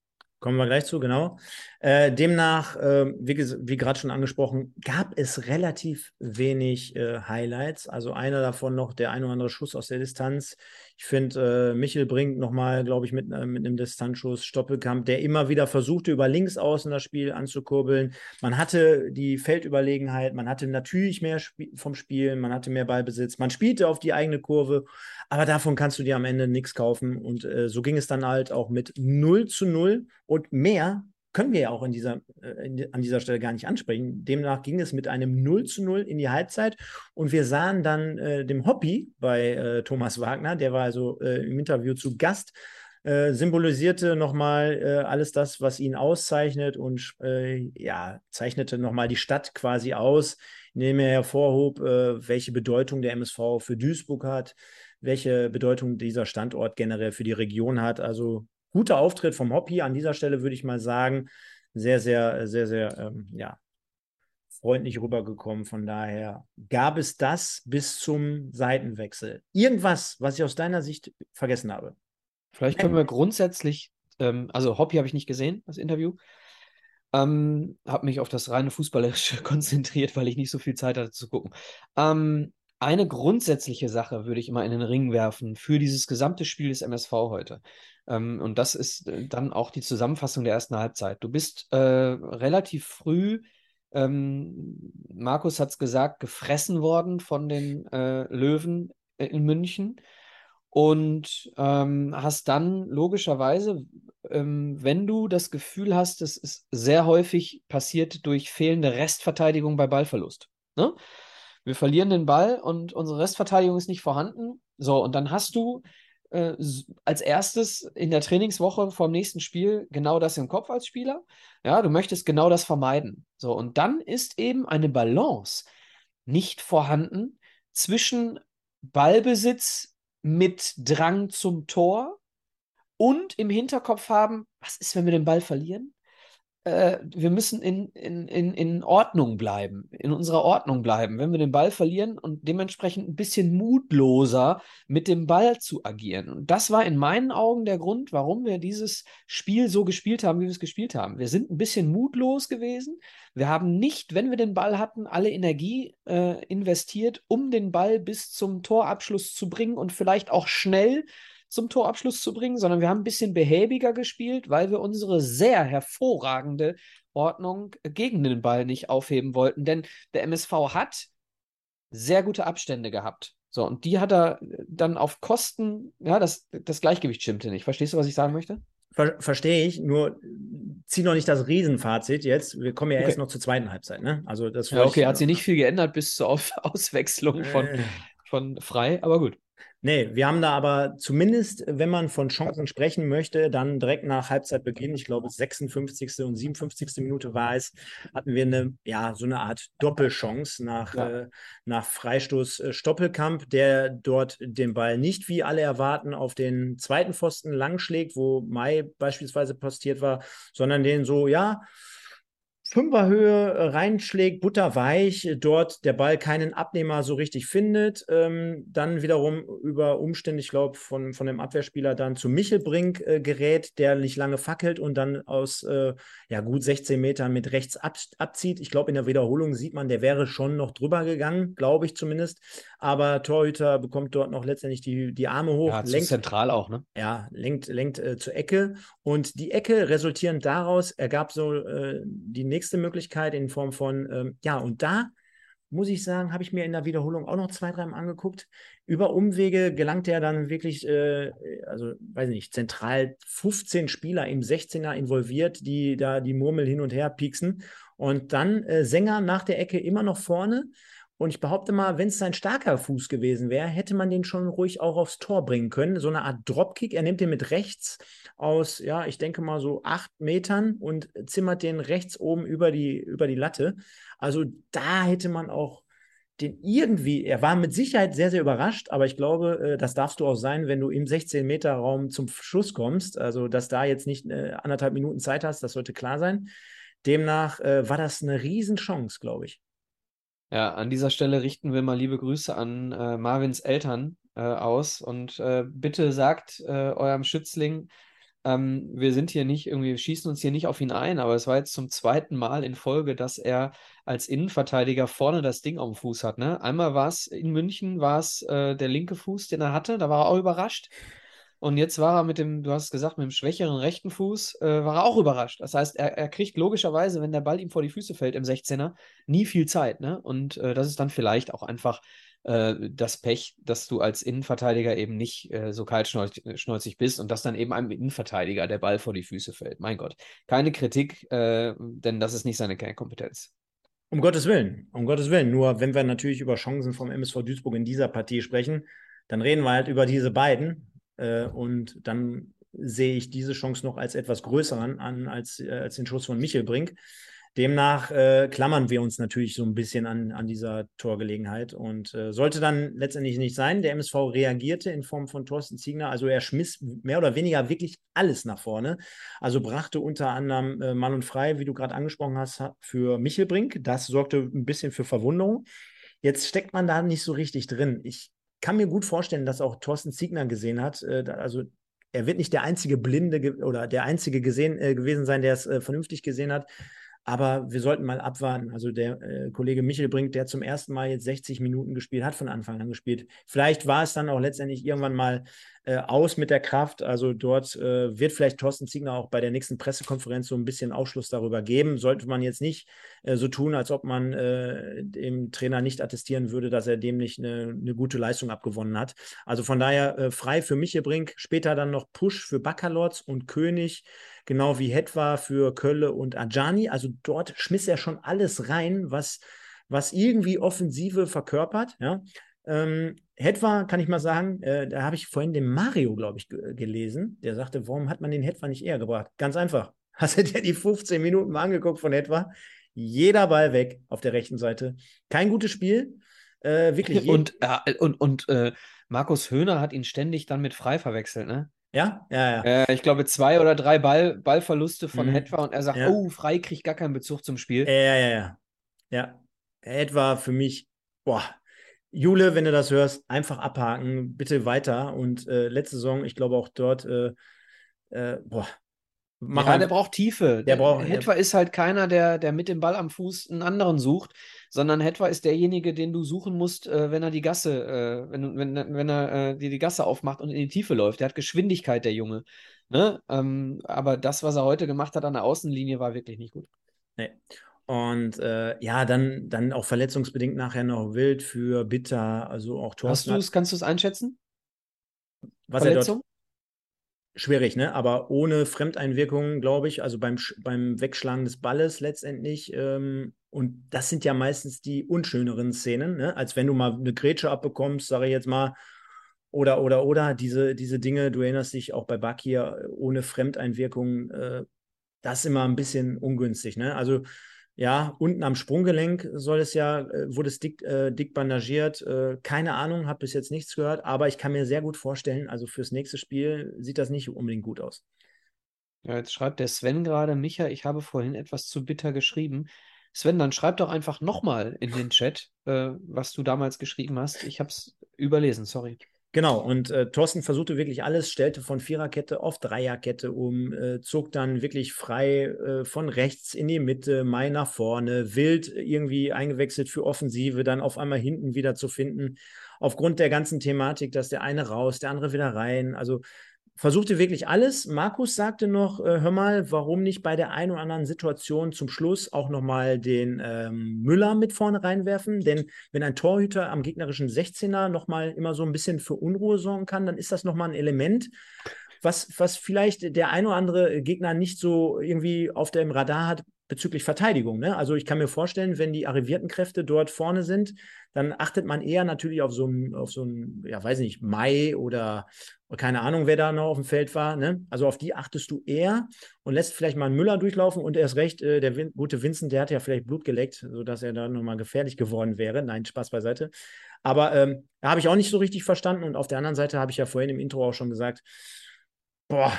Kommen wir gleich zu, genau. Äh, demnach, äh, wie, wie gerade schon angesprochen, gab es relativ wenig äh, Highlights. Also einer davon noch der ein oder andere Schuss aus der Distanz. Ich finde, äh, Michel bringt nochmal, glaube ich, mit, äh, mit einem Distanzschuss Stoppelkamp, der immer wieder versuchte, über links außen das Spiel anzukurbeln. Man hatte die Feldüberlegenheit, man hatte natürlich mehr Sp vom Spiel, man hatte mehr Ballbesitz, man spielte auf die eigene Kurve, aber davon kannst du dir am Ende nichts kaufen. Und äh, so ging es dann halt auch mit 0 zu 0 und mehr können wir ja auch in dieser, äh, an dieser Stelle gar nicht ansprechen. Demnach ging es mit einem 0 zu 0 in die Halbzeit und wir sahen dann äh, dem Hobby bei äh, Thomas Wagner, der war also äh, im Interview zu Gast, äh, symbolisierte nochmal äh, alles das, was ihn auszeichnet und äh, ja, zeichnete nochmal die Stadt quasi aus, indem er hervorhob, welche Bedeutung der MSV für Duisburg hat, welche Bedeutung dieser Standort generell für die Region hat. Also guter Auftritt vom Hobby an dieser Stelle, würde ich mal sagen. Sehr, sehr, sehr, sehr, ähm, ja, freundlich rübergekommen. Von daher gab es das bis zum Seitenwechsel. Irgendwas, was ich aus deiner Sicht vergessen habe. Vielleicht können wir grundsätzlich, ähm, also Hobby habe ich nicht gesehen, das Interview. Ähm, habe mich auf das reine Fußballerische konzentriert, weil ich nicht so viel Zeit hatte zu gucken. Ähm, eine grundsätzliche Sache würde ich immer in den Ring werfen für dieses gesamte Spiel des MSV heute. Ähm, und das ist äh, dann auch die Zusammenfassung der ersten Halbzeit. Du bist äh, relativ früh, ähm, Markus hat es gesagt, gefressen worden von den äh, Löwen in München und ähm, hast dann logischerweise ähm, wenn du das Gefühl hast, es ist sehr häufig passiert durch fehlende Restverteidigung bei Ballverlust. Ne? Wir verlieren den Ball und unsere Restverteidigung ist nicht vorhanden. So, und dann hast du äh, als erstes in der Trainingswoche vom nächsten Spiel genau das im Kopf als Spieler. Ja, du möchtest genau das vermeiden. So, und dann ist eben eine Balance nicht vorhanden zwischen Ballbesitz mit Drang zum Tor und im Hinterkopf haben, was ist, wenn wir den Ball verlieren? Äh, wir müssen in, in, in, in Ordnung bleiben, in unserer Ordnung bleiben, wenn wir den Ball verlieren und dementsprechend ein bisschen mutloser mit dem Ball zu agieren. Und das war in meinen Augen der Grund, warum wir dieses Spiel so gespielt haben, wie wir es gespielt haben. Wir sind ein bisschen mutlos gewesen. Wir haben nicht, wenn wir den Ball hatten, alle Energie äh, investiert, um den Ball bis zum Torabschluss zu bringen und vielleicht auch schnell zum Torabschluss zu bringen, sondern wir haben ein bisschen behäbiger gespielt, weil wir unsere sehr hervorragende Ordnung gegen den Ball nicht aufheben wollten. Denn der MSV hat sehr gute Abstände gehabt. So, und die hat er dann auf Kosten, ja, das, das Gleichgewicht stimmte nicht. Verstehst du, was ich sagen möchte? Ver Verstehe ich, nur zieh noch nicht das Riesenfazit jetzt. Wir kommen ja okay. erst noch zur zweiten Halbzeit, ne? Also das ja, okay, hat sich nicht viel geändert bis zur Auswechslung von, äh. von Frei, aber gut. Nee, wir haben da aber zumindest, wenn man von Chancen sprechen möchte, dann direkt nach Halbzeitbeginn, ich glaube 56. und 57. Minute war es, hatten wir eine, ja, so eine Art Doppelchance nach, ja. äh, nach Freistoß äh, Stoppelkamp, der dort den Ball nicht, wie alle erwarten, auf den zweiten Pfosten langschlägt, wo Mai beispielsweise postiert war, sondern den so, ja, Fünferhöhe äh, reinschlägt, butterweich, dort der Ball keinen Abnehmer so richtig findet, ähm, dann wiederum über Umstände, ich glaube, von, von dem Abwehrspieler dann zu Michelbrink äh, gerät, der nicht lange fackelt und dann aus äh, ja, gut 16 Metern mit rechts ab, abzieht. Ich glaube, in der Wiederholung sieht man, der wäre schon noch drüber gegangen, glaube ich zumindest. Aber Torhüter bekommt dort noch letztendlich die, die Arme hoch. Ja, lenkt, zentral auch, ne? Ja, lenkt, lenkt äh, zur Ecke. Und die Ecke resultierend daraus ergab so äh, die nächste nächste Möglichkeit in Form von, ähm, ja, und da muss ich sagen, habe ich mir in der Wiederholung auch noch zwei, drei Mal angeguckt. Über Umwege gelangt er dann wirklich, äh, also weiß nicht, zentral 15 Spieler im 16er involviert, die da die Murmel hin und her pieksen. Und dann äh, Sänger nach der Ecke immer noch vorne. Und ich behaupte mal, wenn es sein starker Fuß gewesen wäre, hätte man den schon ruhig auch aufs Tor bringen können. So eine Art Dropkick. Er nimmt den mit rechts aus, ja, ich denke mal so acht Metern und zimmert den rechts oben über die, über die Latte. Also da hätte man auch den irgendwie, er war mit Sicherheit sehr, sehr überrascht, aber ich glaube, äh, das darfst du auch sein, wenn du im 16-Meter-Raum zum Schuss kommst. Also, dass da jetzt nicht äh, anderthalb Minuten Zeit hast, das sollte klar sein. Demnach äh, war das eine Riesenchance, glaube ich. Ja, an dieser Stelle richten wir mal liebe Grüße an äh, Marvins Eltern äh, aus und äh, bitte sagt äh, eurem Schützling, ähm, wir sind hier nicht irgendwie, wir schießen uns hier nicht auf ihn ein, aber es war jetzt zum zweiten Mal in Folge, dass er als Innenverteidiger vorne das Ding am Fuß hat. Ne? Einmal war es in München, war es äh, der linke Fuß, den er hatte, da war er auch überrascht. Und jetzt war er mit dem, du hast es gesagt, mit dem schwächeren rechten Fuß, äh, war er auch überrascht. Das heißt, er, er, kriegt logischerweise, wenn der Ball ihm vor die Füße fällt im 16er, nie viel Zeit. Ne? Und äh, das ist dann vielleicht auch einfach äh, das Pech, dass du als Innenverteidiger eben nicht äh, so kaltschnäuzig bist und dass dann eben einem Innenverteidiger der Ball vor die Füße fällt. Mein Gott. Keine Kritik, äh, denn das ist nicht seine Kernkompetenz. Um Gottes Willen, um Gottes Willen. Nur wenn wir natürlich über Chancen vom MSV Duisburg in dieser Partie sprechen, dann reden wir halt über diese beiden. Äh, und dann sehe ich diese Chance noch als etwas größeren an als, äh, als den Schuss von Michel Brink. Demnach äh, klammern wir uns natürlich so ein bisschen an, an dieser Torgelegenheit und äh, sollte dann letztendlich nicht sein. Der MSV reagierte in Form von Thorsten Ziegner, also er schmiss mehr oder weniger wirklich alles nach vorne. Also brachte unter anderem äh, Mann und Frei, wie du gerade angesprochen hast, für Michel Brink. Das sorgte ein bisschen für Verwunderung. Jetzt steckt man da nicht so richtig drin. Ich kann mir gut vorstellen, dass auch Thorsten Ziegner gesehen hat. Äh, also er wird nicht der einzige Blinde oder der einzige gesehen, äh, gewesen sein, der es äh, vernünftig gesehen hat. Aber wir sollten mal abwarten. Also der äh, Kollege Michel bringt, der zum ersten Mal jetzt 60 Minuten gespielt hat, von Anfang an gespielt. Vielleicht war es dann auch letztendlich irgendwann mal äh, aus mit der Kraft. Also dort äh, wird vielleicht Thorsten Ziegner auch bei der nächsten Pressekonferenz so ein bisschen Aufschluss darüber geben. Sollte man jetzt nicht äh, so tun, als ob man äh, dem Trainer nicht attestieren würde, dass er dem nicht eine, eine gute Leistung abgewonnen hat. Also von daher äh, frei für Michebrink, später dann noch Push für Bakalotz und König, genau wie Hetwa für Kölle und Ajani. Also dort schmiss er schon alles rein, was, was irgendwie Offensive verkörpert. Ja? Ähm, Hetwa, kann ich mal sagen, äh, da habe ich vorhin den Mario, glaube ich, gelesen. Der sagte, warum hat man den Hetwa nicht eher gebracht? Ganz einfach. Hast du dir die 15 Minuten mal angeguckt von Hetwa? Jeder Ball weg auf der rechten Seite. Kein gutes Spiel. Äh, wirklich. Und, äh, und, und äh, Markus Höhner hat ihn ständig dann mit frei verwechselt, ne? Ja, ja, ja. Äh, ich glaube, zwei oder drei Ball, Ballverluste von mhm. Hetwa und er sagt, ja. oh, frei kriegt gar keinen Bezug zum Spiel. Ja, ja, ja. Ja. Hetwa für mich, boah, Jule, wenn du das hörst, einfach abhaken, bitte weiter. Und äh, letzte Saison, ich glaube auch dort, äh, äh, boah. Mach ja, der braucht Tiefe. Der braucht, Hetwa ist halt keiner, der, der mit dem Ball am Fuß einen anderen sucht, sondern Hetwa ist derjenige, den du suchen musst, äh, wenn er die Gasse, äh, wenn, wenn, wenn er äh, dir die Gasse aufmacht und in die Tiefe läuft. Der hat Geschwindigkeit, der Junge. Ne? Ähm, aber das, was er heute gemacht hat an der Außenlinie, war wirklich nicht gut. Nee. Und äh, ja, dann, dann auch verletzungsbedingt nachher noch wild für Bitter, also auch Thorsten. Hast du es, kannst du es einschätzen? Was Verletzung? Schwierig, ne? Aber ohne Fremdeinwirkungen, glaube ich, also beim, beim Wegschlagen des Balles letztendlich. Ähm, und das sind ja meistens die unschöneren Szenen, ne? Als wenn du mal eine Grätsche abbekommst, sage ich jetzt mal, oder, oder, oder, diese, diese Dinge, du erinnerst dich auch bei Bakir ohne Fremdeinwirkungen, äh, das ist immer ein bisschen ungünstig, ne? Also ja, unten am Sprunggelenk soll es ja, äh, wurde es dick, äh, dick bandagiert. Äh, keine Ahnung, habe bis jetzt nichts gehört, aber ich kann mir sehr gut vorstellen, also fürs nächste Spiel sieht das nicht unbedingt gut aus. Ja, jetzt schreibt der Sven gerade, Micha, ich habe vorhin etwas zu bitter geschrieben. Sven, dann schreib doch einfach nochmal in den Chat, äh, was du damals geschrieben hast. Ich habe es überlesen, sorry. Genau, und äh, Thorsten versuchte wirklich alles, stellte von Viererkette auf Dreierkette um, äh, zog dann wirklich frei äh, von rechts in die Mitte, Mai nach vorne, wild irgendwie eingewechselt für Offensive, dann auf einmal hinten wieder zu finden. Aufgrund der ganzen Thematik, dass der eine raus, der andere wieder rein. Also versuchte wirklich alles. Markus sagte noch, äh, hör mal, warum nicht bei der einen oder anderen Situation zum Schluss auch nochmal den ähm, Müller mit vorne reinwerfen? Denn wenn ein Torhüter am gegnerischen 16er nochmal immer so ein bisschen für Unruhe sorgen kann, dann ist das nochmal ein Element, was, was vielleicht der ein oder andere Gegner nicht so irgendwie auf dem Radar hat bezüglich Verteidigung. Ne? Also ich kann mir vorstellen, wenn die arrivierten Kräfte dort vorne sind, dann achtet man eher natürlich auf so ein, auf so ein, ja, weiß nicht, Mai oder keine Ahnung, wer da noch auf dem Feld war. Ne? Also auf die achtest du eher und lässt vielleicht mal einen Müller durchlaufen und erst recht, äh, der Win gute Vincent, der hat ja vielleicht Blut geleckt, sodass er da nochmal gefährlich geworden wäre. Nein, Spaß beiseite. Aber ähm, habe ich auch nicht so richtig verstanden und auf der anderen Seite habe ich ja vorhin im Intro auch schon gesagt, boah,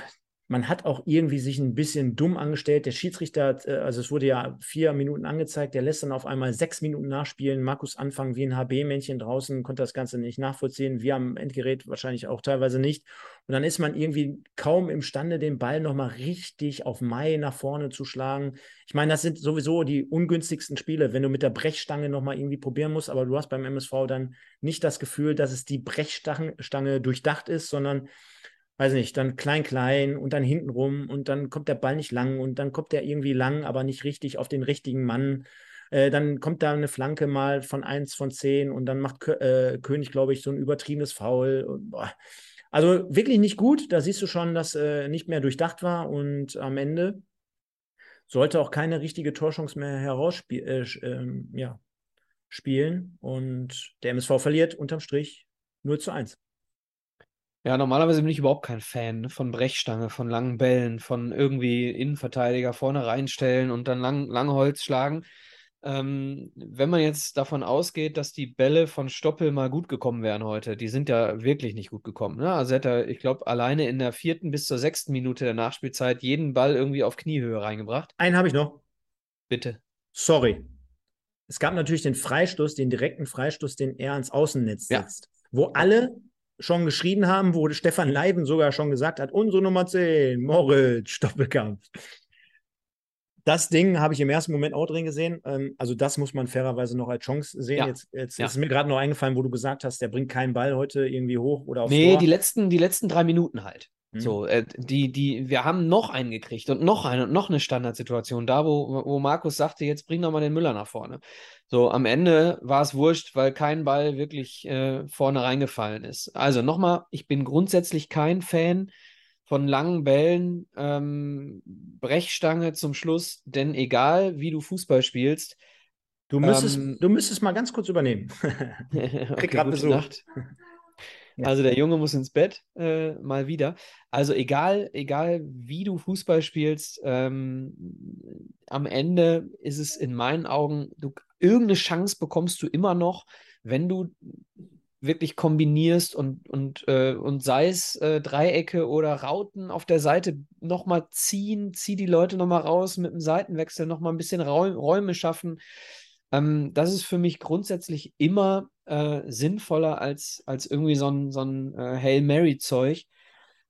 man hat auch irgendwie sich ein bisschen dumm angestellt. Der Schiedsrichter, äh, also es wurde ja vier Minuten angezeigt, der lässt dann auf einmal sechs Minuten nachspielen. Markus anfangen wie ein HB-Männchen draußen, konnte das Ganze nicht nachvollziehen. Wir am Endgerät wahrscheinlich auch teilweise nicht. Und dann ist man irgendwie kaum imstande, den Ball nochmal richtig auf Mai nach vorne zu schlagen. Ich meine, das sind sowieso die ungünstigsten Spiele, wenn du mit der Brechstange nochmal irgendwie probieren musst, aber du hast beim MSV dann nicht das Gefühl, dass es die Brechstange durchdacht ist, sondern weiß nicht, dann klein, klein und dann hinten rum und dann kommt der Ball nicht lang und dann kommt der irgendwie lang, aber nicht richtig auf den richtigen Mann. Äh, dann kommt da eine Flanke mal von 1 von 10 und dann macht Kö äh, König, glaube ich, so ein übertriebenes Foul. Und, also wirklich nicht gut. Da siehst du schon, dass äh, nicht mehr durchdacht war und am Ende sollte auch keine richtige Torchance mehr herausspielen. Äh, ähm, ja, spielen und der MSV verliert unterm Strich 0 zu 1. Ja, normalerweise bin ich überhaupt kein Fan von Brechstange, von langen Bällen, von irgendwie Innenverteidiger vorne reinstellen und dann lang, lang Holz schlagen. Ähm, wenn man jetzt davon ausgeht, dass die Bälle von Stoppel mal gut gekommen wären heute, die sind ja wirklich nicht gut gekommen. Ne? Also hätte er, ich glaube, alleine in der vierten bis zur sechsten Minute der Nachspielzeit jeden Ball irgendwie auf Kniehöhe reingebracht. Einen habe ich noch. Bitte. Sorry. Es gab natürlich den Freistoß, den direkten Freistoß, den er ans Außennetz setzt, ja. wo alle schon geschrien haben, wo Stefan Leiben sogar schon gesagt hat, unsere Nummer 10, Moritz, Stoppelkampf. das Ding habe ich im ersten Moment auch drin gesehen. Ähm, also das muss man fairerweise noch als Chance sehen. Ja. Jetzt, jetzt Ja. ist mir gerade noch eingefallen, wo du gesagt hast, der bringt keinen Ball heute irgendwie hoch oder aufs Nee, Tor. die letzten, die letzten drei Minuten halt. Mhm. So, äh, die, die, wir haben noch einen gekriegt und noch eine und noch eine Standardsituation, da wo, wo Markus sagte, jetzt bring doch mal den Müller nach vorne. So, am Ende war es wurscht, weil kein Ball wirklich äh, vorne reingefallen ist. Also nochmal, ich bin grundsätzlich kein Fan von langen Bällen, ähm, Brechstange zum Schluss, denn egal wie du Fußball spielst, Du müsstest, Ähm, du müsstest mal ganz kurz übernehmen. okay, grad gute Besuch. Nacht. Also der Junge muss ins Bett, äh, mal wieder. Also egal, egal wie du Fußball spielst, ähm, am Ende ist es in meinen Augen, du, irgendeine Chance bekommst du immer noch, wenn du wirklich kombinierst und, und, äh, und sei es äh, Dreiecke oder Rauten auf der Seite nochmal ziehen, zieh die Leute nochmal raus mit dem Seitenwechsel, nochmal ein bisschen Räu Räume schaffen. Ähm, das ist für mich grundsätzlich immer äh, sinnvoller als, als irgendwie so ein, so ein äh, Hail Mary-Zeug.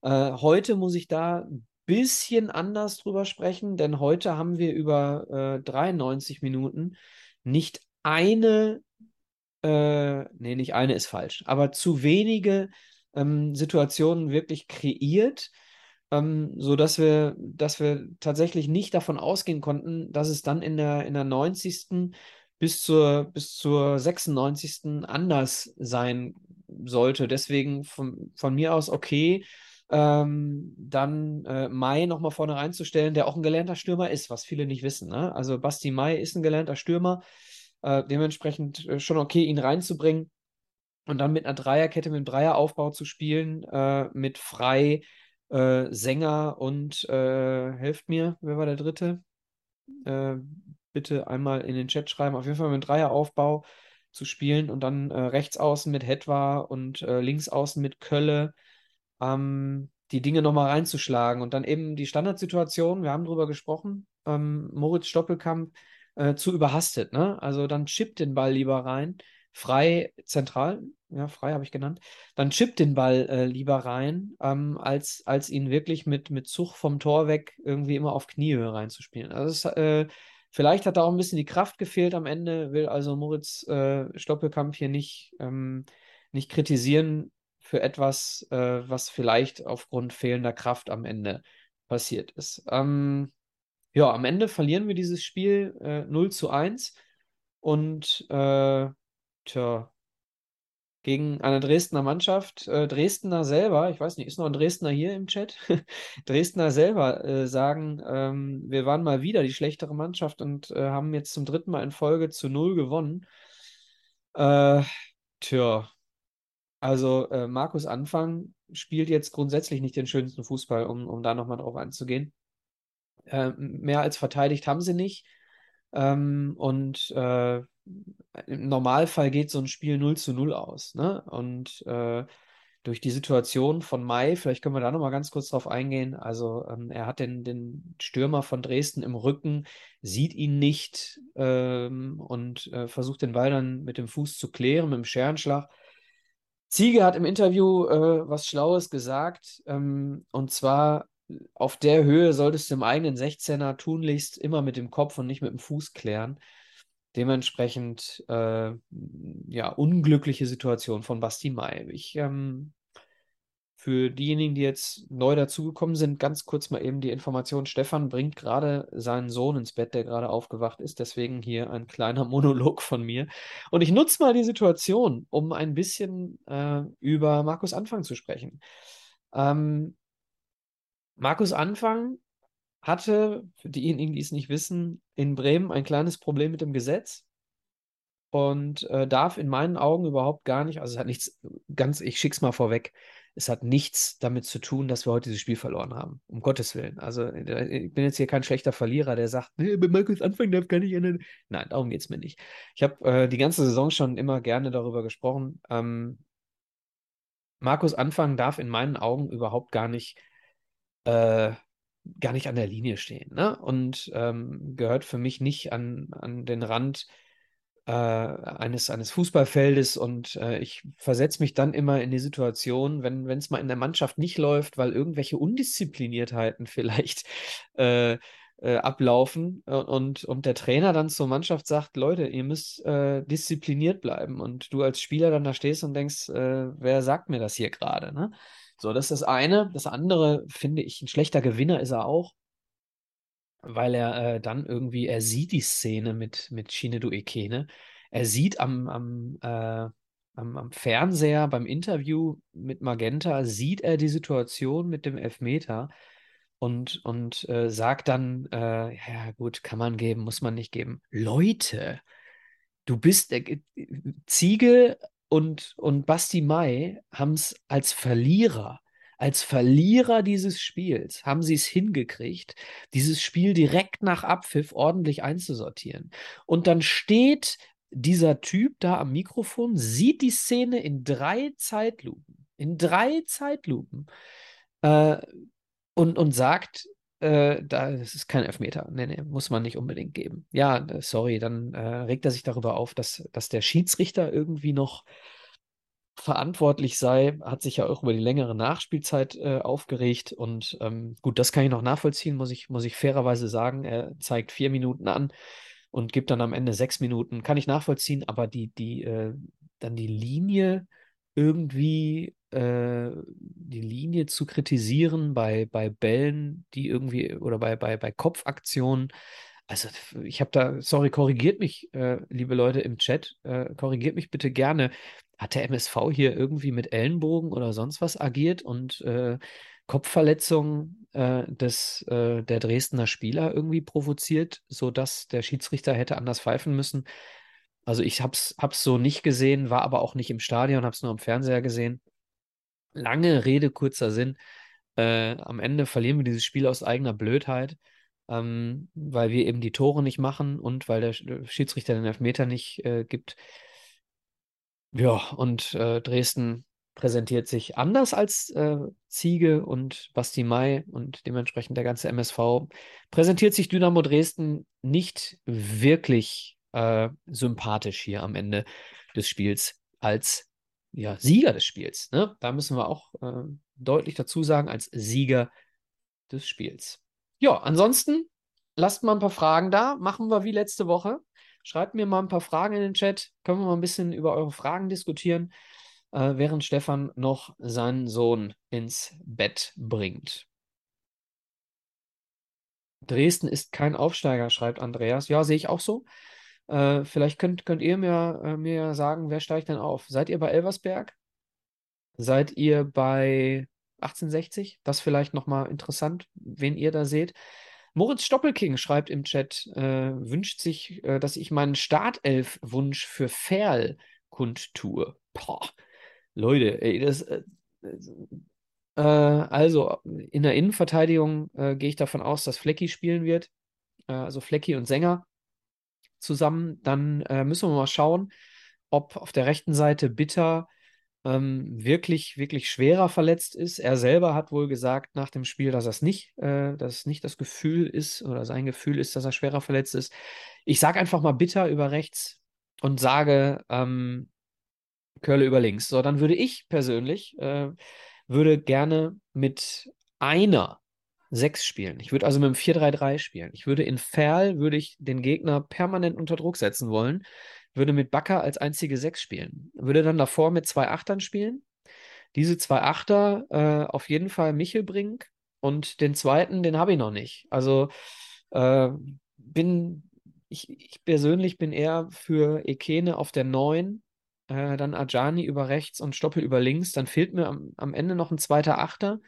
Äh, heute muss ich da ein bisschen anders drüber sprechen, denn heute haben wir über äh, 93 Minuten nicht eine, äh, nee, nicht eine ist falsch, aber zu wenige ähm, Situationen wirklich kreiert, ähm, sodass wir, dass wir tatsächlich nicht davon ausgehen konnten, dass es dann in der, in der 90. bis zur, bis zur 96. anders sein sollte. Deswegen von, von mir aus okay, ähm, dann äh, Mai nochmal vorne reinzustellen, der auch ein gelernter Stürmer ist, was viele nicht wissen. Ne? Also Basti Mai ist ein gelernter Stürmer, äh, dementsprechend äh, schon okay, ihn reinzubringen und dann mit einer Dreierkette, mit einem Dreieraufbau zu spielen, äh, mit Frei, äh, Sänger und äh, helft mir, wer war der dritte? Bitte einmal in den Chat schreiben. Auf jeden Fall mit Dreieraufbau zu spielen und dann äh, rechts außen mit Hetwa und äh, links außen mit Kölle ähm, die Dinge nochmal reinzuschlagen und dann eben die Standardsituation, wir haben drüber gesprochen, ähm, Moritz Stoppelkamp äh, zu überhastet, ne? Also dann chippt den Ball lieber rein, frei zentral, ja, frei habe ich genannt, dann chippt den Ball äh, lieber rein, ähm, als, als ihn wirklich mit, mit Zug vom Tor weg irgendwie immer auf Kniehöhe reinzuspielen. Also es, äh, vielleicht hat da auch ein bisschen die Kraft gefehlt am Ende, will also Moritz äh, Stoppelkamp hier nicht, ähm, nicht kritisieren für etwas, äh, was vielleicht aufgrund fehlender Kraft am Ende passiert ist. Ähm, ja, am Ende verlieren wir dieses Spiel äh, 0 zu 1 und äh, tja, gegen eine Dresdner Mannschaft, äh, Dresdner selber, ich weiß nicht, ist noch ein Dresdner hier im Chat? Dresdner selber äh, sagen, ähm, wir waren mal wieder die schlechtere Mannschaft und äh, haben jetzt zum dritten Mal in Folge zu 0 gewonnen. Äh, tja, also äh, Markus Anfang spielt jetzt grundsätzlich nicht den schönsten Fußball, um, um da nochmal drauf einzugehen. Ähm, mehr als verteidigt haben sie nicht. Ähm, und äh, im Normalfall geht so ein Spiel 0 zu 0 aus. Ne? Und äh, durch die Situation von Mai, vielleicht können wir da nochmal ganz kurz drauf eingehen. Also ähm, er hat den, den Stürmer von Dresden im Rücken, sieht ihn nicht ähm, und äh, versucht den Ball dann mit dem Fuß zu klären, mit dem Scherenschlag. Ziege hat im Interview äh, was Schlaues gesagt, ähm, und zwar auf der Höhe solltest du im eigenen 16er tunlichst immer mit dem Kopf und nicht mit dem Fuß klären. Dementsprechend, äh, ja, unglückliche Situation von Basti Mai. Ich, ähm, für diejenigen, die jetzt neu dazugekommen sind, ganz kurz mal eben die Information. Stefan bringt gerade seinen Sohn ins Bett, der gerade aufgewacht ist. Deswegen hier ein kleiner Monolog von mir. Und ich nutze mal die Situation, um ein bisschen äh, über Markus Anfang zu sprechen. Ähm, Markus Anfang hatte, für diejenigen, die es nicht wissen, in Bremen ein kleines Problem mit dem Gesetz und äh, darf in meinen Augen überhaupt gar nicht, also es hat nichts, ganz, ich schick's mal vorweg, es hat nichts damit zu tun, dass wir heute dieses Spiel verloren haben. Um Gottes Willen. Also ich bin jetzt hier kein schlechter Verlierer, der sagt, nee, bei Markus Anfang darf gar nicht ändern. Nein, darum geht's mir nicht. Ich habe äh, die ganze Saison schon immer gerne darüber gesprochen. Ähm, Markus Anfang darf in meinen Augen überhaupt gar nicht äh, gar nicht an der Linie stehen. Ne? Und ähm, gehört für mich nicht an, an den Rand äh, eines, eines Fußballfeldes. Und äh, ich versetze mich dann immer in die Situation, wenn es mal in der Mannschaft nicht läuft, weil irgendwelche Undiszipliniertheiten vielleicht äh, äh, ablaufen und, und der Trainer dann zur Mannschaft sagt, Leute, ihr müsst äh, diszipliniert bleiben und du als Spieler dann da stehst und denkst, äh, wer sagt mir das hier gerade? Ne? So, das ist das eine. Das andere finde ich, ein schlechter Gewinner ist er auch, weil er äh, dann irgendwie, er sieht die Szene mit, mit Shinedu Ekene. Er sieht am, am, äh, am, am Fernseher beim Interview mit Magenta, sieht er die Situation mit dem Elfmeter und, und äh, sagt dann, äh, ja gut, kann man geben, muss man nicht geben. Leute, du bist, äh, Ziege und, und Basti Mai haben es als Verlierer, als Verlierer dieses Spiels, haben sie es hingekriegt, dieses Spiel direkt nach Abpfiff ordentlich einzusortieren. Und dann steht dieser Typ da am Mikrofon, sieht die Szene in drei Zeitlupen, in drei Zeitlupen äh, und, und sagt, äh, da, das ist kein Elfmeter. Nee, nee, muss man nicht unbedingt geben. Ja, äh, sorry, dann äh, regt er sich darüber auf, dass, dass der Schiedsrichter irgendwie noch verantwortlich sei, hat sich ja auch über die längere Nachspielzeit äh, aufgeregt. Und ähm, gut, das kann ich noch nachvollziehen, muss ich, muss ich fairerweise sagen. Er zeigt vier Minuten an und gibt dann am Ende sechs Minuten. Kann ich nachvollziehen, aber die, die, äh, dann die Linie irgendwie äh, die Linie zu kritisieren bei, bei Bällen, die irgendwie oder bei, bei, bei Kopfaktionen. Also ich habe da, sorry, korrigiert mich, äh, liebe Leute im Chat, äh, korrigiert mich bitte gerne. Hat der MSV hier irgendwie mit Ellenbogen oder sonst was agiert und äh, Kopfverletzungen äh, des, äh, der Dresdner Spieler irgendwie provoziert, sodass der Schiedsrichter hätte anders pfeifen müssen? Also ich habe es hab's so nicht gesehen, war aber auch nicht im Stadion, habe es nur am Fernseher gesehen. Lange Rede, kurzer Sinn. Äh, am Ende verlieren wir dieses Spiel aus eigener Blödheit, ähm, weil wir eben die Tore nicht machen und weil der Schiedsrichter den Elfmeter nicht äh, gibt. Ja, und äh, Dresden präsentiert sich anders als äh, Ziege und Basti Mai und dementsprechend der ganze MSV. Präsentiert sich Dynamo Dresden nicht wirklich äh, sympathisch hier am Ende des Spiels als ja, Sieger des Spiels. Ne? Da müssen wir auch äh, deutlich dazu sagen, als Sieger des Spiels. Ja, ansonsten lasst mal ein paar Fragen da. Machen wir wie letzte Woche. Schreibt mir mal ein paar Fragen in den Chat. Können wir mal ein bisschen über eure Fragen diskutieren, äh, während Stefan noch seinen Sohn ins Bett bringt. Dresden ist kein Aufsteiger, schreibt Andreas. Ja, sehe ich auch so. Äh, vielleicht könnt, könnt ihr mir, äh, mir sagen, wer steigt denn auf? Seid ihr bei Elversberg? Seid ihr bei 1860? Das vielleicht nochmal interessant, wen ihr da seht. Moritz Stoppelking schreibt im Chat, äh, wünscht sich, äh, dass ich meinen Startelf-Wunsch für Ferl kundtue. Boah, Leute, ey, das. Äh, äh, also, in der Innenverteidigung gehe ich davon aus, dass Flecki spielen wird. also Flecki und Sänger zusammen. Dann äh, müssen wir mal schauen, ob auf der rechten Seite Bitter ähm, wirklich, wirklich schwerer verletzt ist. Er selber hat wohl gesagt nach dem Spiel, dass das nicht, äh, dass nicht das Gefühl ist oder sein Gefühl ist, dass er schwerer verletzt ist. Ich sage einfach mal Bitter über rechts und sage ähm, Körle über links. So, dann würde ich persönlich äh, würde gerne mit einer 6 spielen. Ich würde also mit dem 4-3-3 spielen. Ich würde in Ferl, würde ich den Gegner permanent unter Druck setzen wollen, würde mit Bakker als einzige 6 spielen. Würde dann davor mit zwei Achtern spielen. Diese zwei Achter äh, auf jeden Fall Michelbrink und den zweiten, den habe ich noch nicht. Also äh, bin ich, ich persönlich bin eher für Ekene auf der 9, äh, dann Ajani über rechts und Stoppel über links. Dann fehlt mir am, am Ende noch ein zweiter Achter.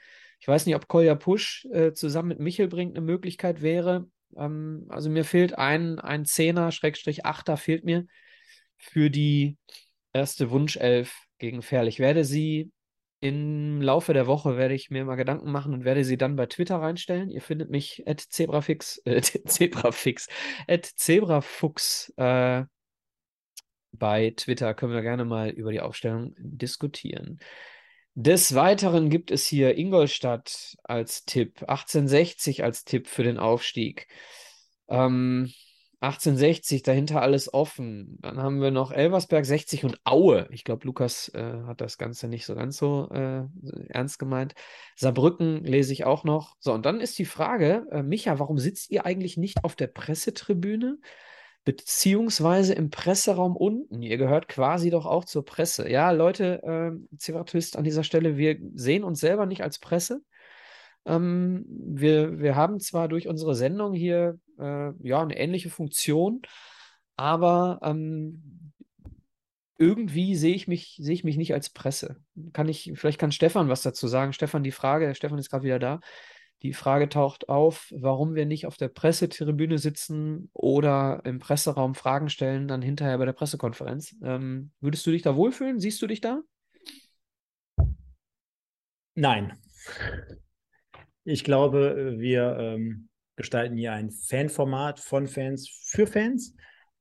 Ich weiß nicht, ob Kolja Pusch äh, zusammen mit Michel bringt eine Möglichkeit wäre. Ähm, also mir fehlt ein, ein Zehner, Schrägstrich Achter fehlt mir für die erste Wunschelf gegen Ferl. Ich werde sie im Laufe der Woche werde ich mir mal Gedanken machen und werde sie dann bei Twitter reinstellen. Ihr findet mich at zebrafix, äh, zebrafix, at zebrafuchs äh, bei Twitter. Können wir gerne mal über die Aufstellung diskutieren. Des Weiteren gibt es hier Ingolstadt als Tipp, 1860 als Tipp für den Aufstieg. Ähm, 1860, dahinter alles offen. Dann haben wir noch Elversberg 60 und Aue. Ich glaube, Lukas äh, hat das Ganze nicht so ganz so äh, ernst gemeint. Saarbrücken lese ich auch noch. So, und dann ist die Frage, äh, Micha, warum sitzt ihr eigentlich nicht auf der Pressetribüne? Beziehungsweise im Presseraum unten. Ihr gehört quasi doch auch zur Presse. Ja, Leute, äh, Zivatwist an dieser Stelle, wir sehen uns selber nicht als Presse. Ähm, wir, wir haben zwar durch unsere Sendung hier äh, ja eine ähnliche Funktion, aber ähm, irgendwie sehe ich mich, sehe ich mich nicht als Presse. Kann ich, vielleicht kann Stefan was dazu sagen. Stefan, die Frage, Stefan ist gerade wieder da. Die Frage taucht auf, warum wir nicht auf der Pressetribüne sitzen oder im Presseraum Fragen stellen, dann hinterher bei der Pressekonferenz. Ähm, würdest du dich da wohlfühlen? Siehst du dich da? Nein. Ich glaube, wir ähm, gestalten hier ein Fanformat von Fans für Fans.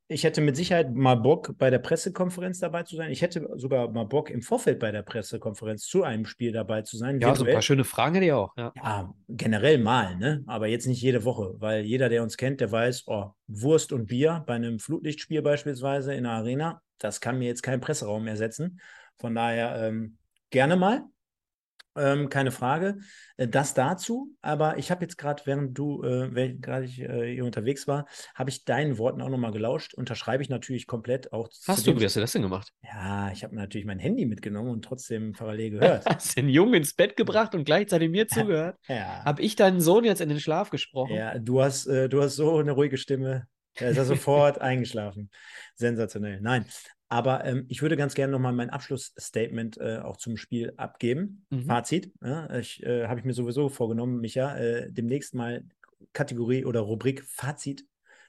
Ich hätte mit Sicherheit mal Bock, bei der Pressekonferenz dabei zu sein. Ich hätte sogar mal Bock, im Vorfeld bei der Pressekonferenz zu einem Spiel dabei zu sein. Ja, virtuell. so ein paar schöne Fragen hätte ich auch. Ja. ja, generell mal, ne? aber jetzt nicht jede Woche, weil jeder, der uns kennt, der weiß, oh, Wurst und Bier bei einem Flutlichtspiel beispielsweise in der Arena, das kann mir jetzt kein Presseraum ersetzen. Von daher ähm, gerne mal. Ähm, keine Frage. Äh, das dazu, aber ich habe jetzt gerade, während du, äh, gerade ich äh, hier unterwegs war, habe ich deinen Worten auch nochmal gelauscht. Unterschreibe ich natürlich komplett auch. Hast du, wie hast du das denn gemacht? Ja, ich habe natürlich mein Handy mitgenommen und trotzdem parallel gehört. hast den Jungen ins Bett gebracht und gleichzeitig mir zugehört? ja. Habe ich deinen Sohn jetzt in den Schlaf gesprochen? Ja, du hast, äh, du hast so eine ruhige Stimme. Er ist ja sofort eingeschlafen. Sensationell. Nein, aber ähm, ich würde ganz gerne nochmal mein Abschlussstatement äh, auch zum Spiel abgeben. Mhm. Fazit. Ja, ich äh, habe ich mir sowieso vorgenommen, Micha, äh, demnächst mal Kategorie oder Rubrik Fazit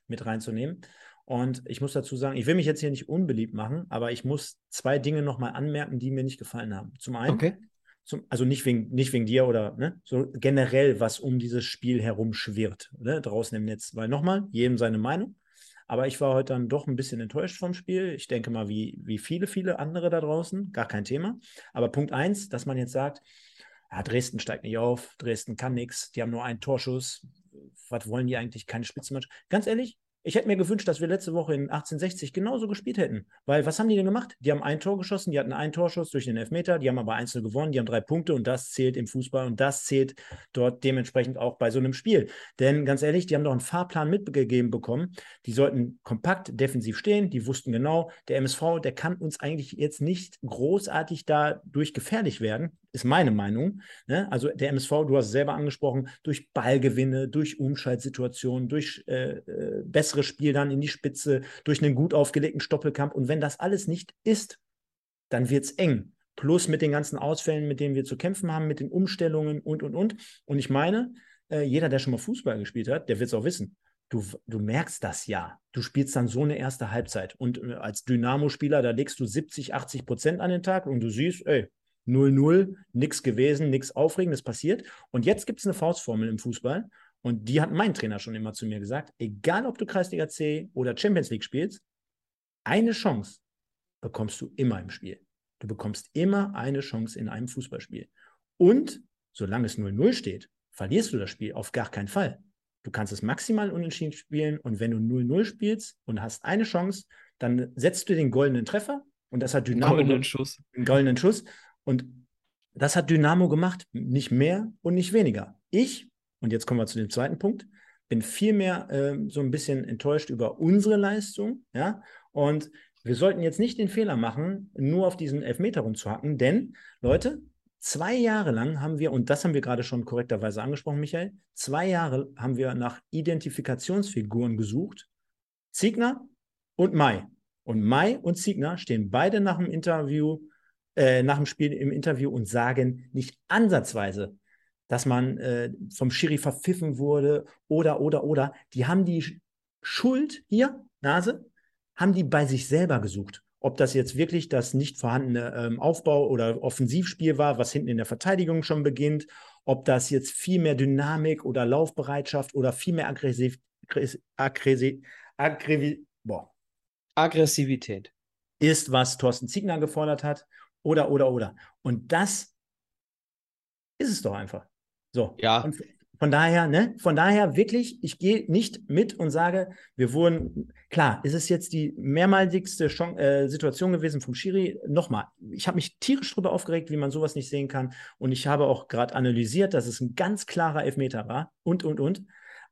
mit reinzunehmen. Und ich muss dazu sagen, ich will mich jetzt hier nicht unbeliebt machen, aber ich muss zwei Dinge nochmal anmerken, die mir nicht gefallen haben. Zum einen, okay. zum, also nicht wegen, nicht wegen dir oder ne, so generell, was um dieses Spiel herum schwirrt, ne, draußen im Netz. Weil nochmal, jedem seine Meinung. Aber ich war heute dann doch ein bisschen enttäuscht vom Spiel. Ich denke mal, wie, wie viele, viele andere da draußen. Gar kein Thema. Aber Punkt eins, dass man jetzt sagt, ja, Dresden steigt nicht auf, Dresden kann nichts, die haben nur einen Torschuss. Was wollen die eigentlich? Keine Spitzenmannschaft. Ganz ehrlich, ich hätte mir gewünscht, dass wir letzte Woche in 1860 genauso gespielt hätten. Weil was haben die denn gemacht? Die haben ein Tor geschossen, die hatten einen Torschuss durch den Elfmeter, die haben aber einzeln gewonnen, die haben drei Punkte und das zählt im Fußball und das zählt dort dementsprechend auch bei so einem Spiel. Denn ganz ehrlich, die haben doch einen Fahrplan mitgegeben bekommen. Die sollten kompakt defensiv stehen, die wussten genau, der MSV, der kann uns eigentlich jetzt nicht großartig dadurch gefährlich werden ist meine Meinung. Ne? Also der MSV, du hast es selber angesprochen, durch Ballgewinne, durch Umschaltsituationen, durch äh, äh, besseres Spiel dann in die Spitze, durch einen gut aufgelegten Stoppelkampf. Und wenn das alles nicht ist, dann wird es eng. Plus mit den ganzen Ausfällen, mit denen wir zu kämpfen haben, mit den Umstellungen und, und, und. Und ich meine, äh, jeder, der schon mal Fußball gespielt hat, der wird es auch wissen. Du, du, merkst das ja. Du spielst dann so eine erste Halbzeit. Und äh, als Dynamo-Spieler, da legst du 70, 80 Prozent an den Tag und du siehst, ey, 0-0, nichts gewesen, nichts Aufregendes passiert. Und jetzt gibt es eine Faustformel im Fußball. Und die hat mein Trainer schon immer zu mir gesagt: egal ob du Kreisliga C oder Champions League spielst, eine Chance bekommst du immer im Spiel. Du bekommst immer eine Chance in einem Fußballspiel. Und solange es 0-0 steht, verlierst du das Spiel auf gar keinen Fall. Du kannst es maximal unentschieden spielen und wenn du 0-0 spielst und hast eine Chance, dann setzt du den goldenen Treffer und das hat Dynamo. Goldenen Schuss. Einen goldenen Schuss. Und das hat Dynamo gemacht, nicht mehr und nicht weniger. Ich, und jetzt kommen wir zu dem zweiten Punkt, bin vielmehr äh, so ein bisschen enttäuscht über unsere Leistung, ja, und wir sollten jetzt nicht den Fehler machen, nur auf diesen Elfmeter rumzuhacken, denn, Leute, zwei Jahre lang haben wir, und das haben wir gerade schon korrekterweise angesprochen, Michael, zwei Jahre haben wir nach Identifikationsfiguren gesucht. Ziegner und Mai. Und Mai und Ziegner stehen beide nach dem Interview äh, nach dem Spiel im Interview und sagen nicht ansatzweise, dass man äh, vom Schiri verpfiffen wurde oder, oder, oder. Die haben die Schuld hier, Nase, haben die bei sich selber gesucht. Ob das jetzt wirklich das nicht vorhandene ähm, Aufbau- oder Offensivspiel war, was hinten in der Verteidigung schon beginnt, ob das jetzt viel mehr Dynamik oder Laufbereitschaft oder viel mehr aggressiv, aggressiv, aggressiv, boah. Aggressivität ist, was Thorsten Ziegner gefordert hat oder, oder, oder. Und das ist es doch einfach. So. Ja. Und von daher, ne, von daher wirklich, ich gehe nicht mit und sage, wir wurden, klar, ist es jetzt die mehrmaligste Chance, äh, Situation gewesen vom Schiri. Nochmal, ich habe mich tierisch darüber aufgeregt, wie man sowas nicht sehen kann. Und ich habe auch gerade analysiert, dass es ein ganz klarer Elfmeter war und, und, und.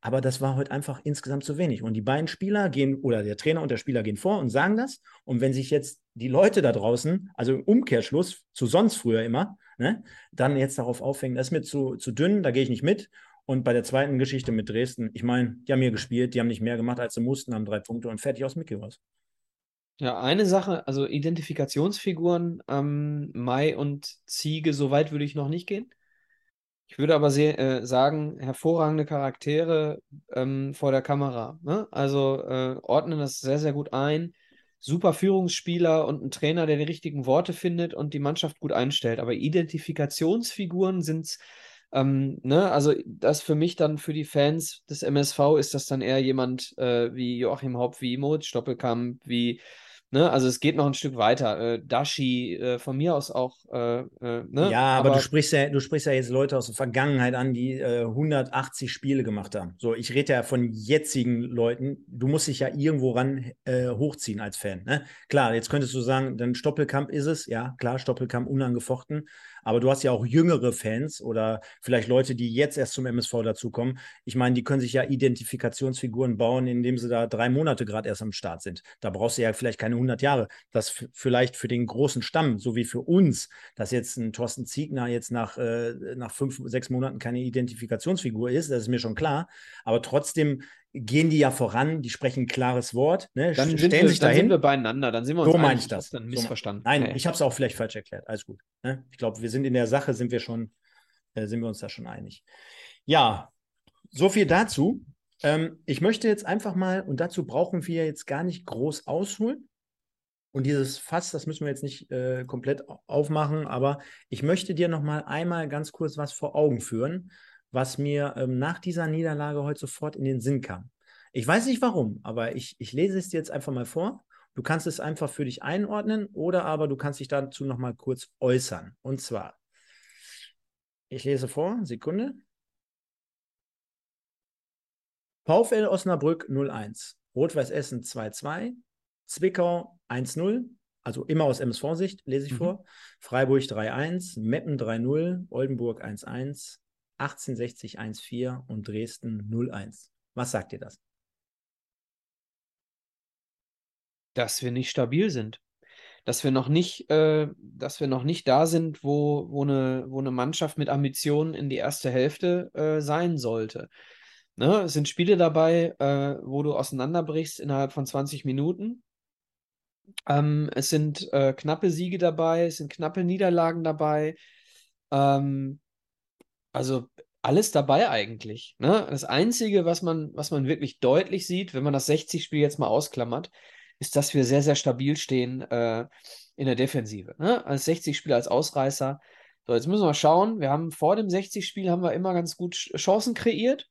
Aber das war heute einfach insgesamt zu wenig. Und die beiden Spieler gehen, oder der Trainer und der Spieler gehen vor und sagen das. Und wenn sich jetzt die Leute da draußen, also im Umkehrschluss zu sonst früher immer, ne, dann jetzt darauf aufhängen, das ist mir zu, zu dünn, da gehe ich nicht mit. Und bei der zweiten Geschichte mit Dresden, ich meine, die haben hier gespielt, die haben nicht mehr gemacht, als sie mussten, haben drei Punkte und fertig aus Mickey raus. Ja, eine Sache, also Identifikationsfiguren, ähm, Mai und Ziege, so weit würde ich noch nicht gehen. Ich würde aber äh, sagen, hervorragende Charaktere ähm, vor der Kamera. Ne? Also äh, ordnen das sehr, sehr gut ein. Super Führungsspieler und ein Trainer, der die richtigen Worte findet und die Mannschaft gut einstellt. Aber Identifikationsfiguren sind es ähm, ne, also das für mich dann für die Fans des MSV ist das dann eher jemand äh, wie Joachim Hopp, wie Moritz Stoppelkamp, wie Ne? Also es geht noch ein Stück weiter. Äh, Dashi, äh, von mir aus auch. Äh, äh ne? Ja, aber, aber, du, sprichst ja, du sprichst ja jetzt Leute aus der Vergangenheit an, die 180 äh, Spiele gemacht haben. So, ich rede ja von jetzigen Leuten. Du musst dich ja irgendwo ran äh, hochziehen als Fan. Ne? Klar, jetzt könntest du sagen, dann Stoppelkamp ist es. Ja, klar, Stoppelkamp unangefochten. Aber du hast ja auch jüngere Fans oder vielleicht Leute, die jetzt erst zum MSV dazukommen. Ich meine, die können sich ja Identifikationsfiguren bauen, indem sie da drei Monate gerade erst am Start sind. Da brauchst du ja vielleicht keine 100 Jahre. Das vielleicht für den großen Stamm, so wie für uns, dass jetzt ein Thorsten Ziegner jetzt nach, äh, nach fünf, sechs Monaten keine Identifikationsfigur ist, das ist mir schon klar. Aber trotzdem gehen die ja voran, die sprechen ein klares Wort, ne? dann stellen wir, sich dann dahin. sind wir beieinander, dann sind wir uns So meine ich das. Dann missverstanden. So, nein, okay. ich habe es auch vielleicht falsch erklärt. Alles gut. Ne? Ich glaube, wir sind in der Sache, sind wir schon, äh, sind wir uns da schon einig. Ja, so viel dazu. Ähm, ich möchte jetzt einfach mal, und dazu brauchen wir jetzt gar nicht groß ausholen. Und dieses Fass, das müssen wir jetzt nicht äh, komplett aufmachen, aber ich möchte dir noch mal einmal ganz kurz was vor Augen führen, was mir ähm, nach dieser Niederlage heute sofort in den Sinn kam. Ich weiß nicht warum, aber ich, ich lese es dir jetzt einfach mal vor. Du kannst es einfach für dich einordnen oder aber du kannst dich dazu noch mal kurz äußern. Und zwar, ich lese vor, Sekunde. VfL Osnabrück 0-1, Rot-Weiß Essen 2-2, Zwickau 1-0, also immer aus MSV-Sicht lese ich mhm. vor, Freiburg 3-1, Meppen 3-0, Oldenburg 1-1, 1860 1-4 und Dresden 0-1. Was sagt dir das? Dass wir nicht stabil sind. Dass wir noch nicht, äh, dass wir noch nicht da sind, wo, wo, eine, wo eine Mannschaft mit Ambitionen in die erste Hälfte äh, sein sollte. Ne? Es sind Spiele dabei, äh, wo du auseinanderbrichst innerhalb von 20 Minuten. Ähm, es sind äh, knappe Siege dabei, es sind knappe Niederlagen dabei. Ähm, also alles dabei eigentlich. Ne? Das Einzige, was man, was man wirklich deutlich sieht, wenn man das 60-Spiel jetzt mal ausklammert, ist, dass wir sehr, sehr stabil stehen äh, in der Defensive. Ne? Als 60-Spiel als Ausreißer. So, jetzt müssen wir schauen. Wir haben vor dem 60-Spiel haben wir immer ganz gut Chancen kreiert.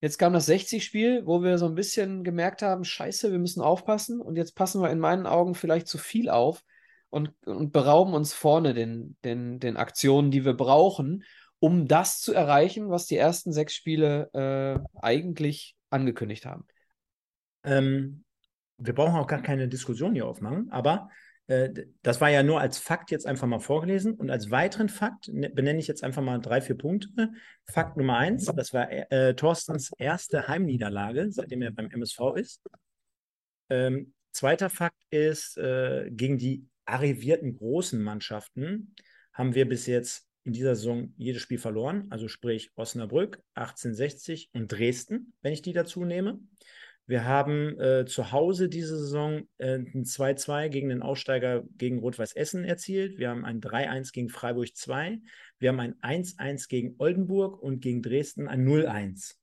Jetzt kam das 60-Spiel, wo wir so ein bisschen gemerkt haben, scheiße, wir müssen aufpassen. Und jetzt passen wir in meinen Augen vielleicht zu viel auf und, und berauben uns vorne den, den, den Aktionen, die wir brauchen, um das zu erreichen, was die ersten sechs Spiele äh, eigentlich angekündigt haben. Ähm, wir brauchen auch gar keine Diskussion hier aufmachen, aber äh, das war ja nur als Fakt jetzt einfach mal vorgelesen und als weiteren Fakt ne, benenne ich jetzt einfach mal drei, vier Punkte. Fakt Nummer eins, das war äh, Thorstens erste Heimniederlage, seitdem er beim MSV ist. Ähm, zweiter Fakt ist, äh, gegen die arrivierten großen Mannschaften haben wir bis jetzt in dieser Saison jedes Spiel verloren, also sprich Osnabrück, 1860 und Dresden, wenn ich die dazu nehme. Wir haben äh, zu Hause diese Saison äh, ein 2-2 gegen den Aussteiger gegen Rot-Weiß Essen erzielt. Wir haben ein 3-1 gegen Freiburg 2. Wir haben ein 1-1 gegen Oldenburg und gegen Dresden ein 0-1.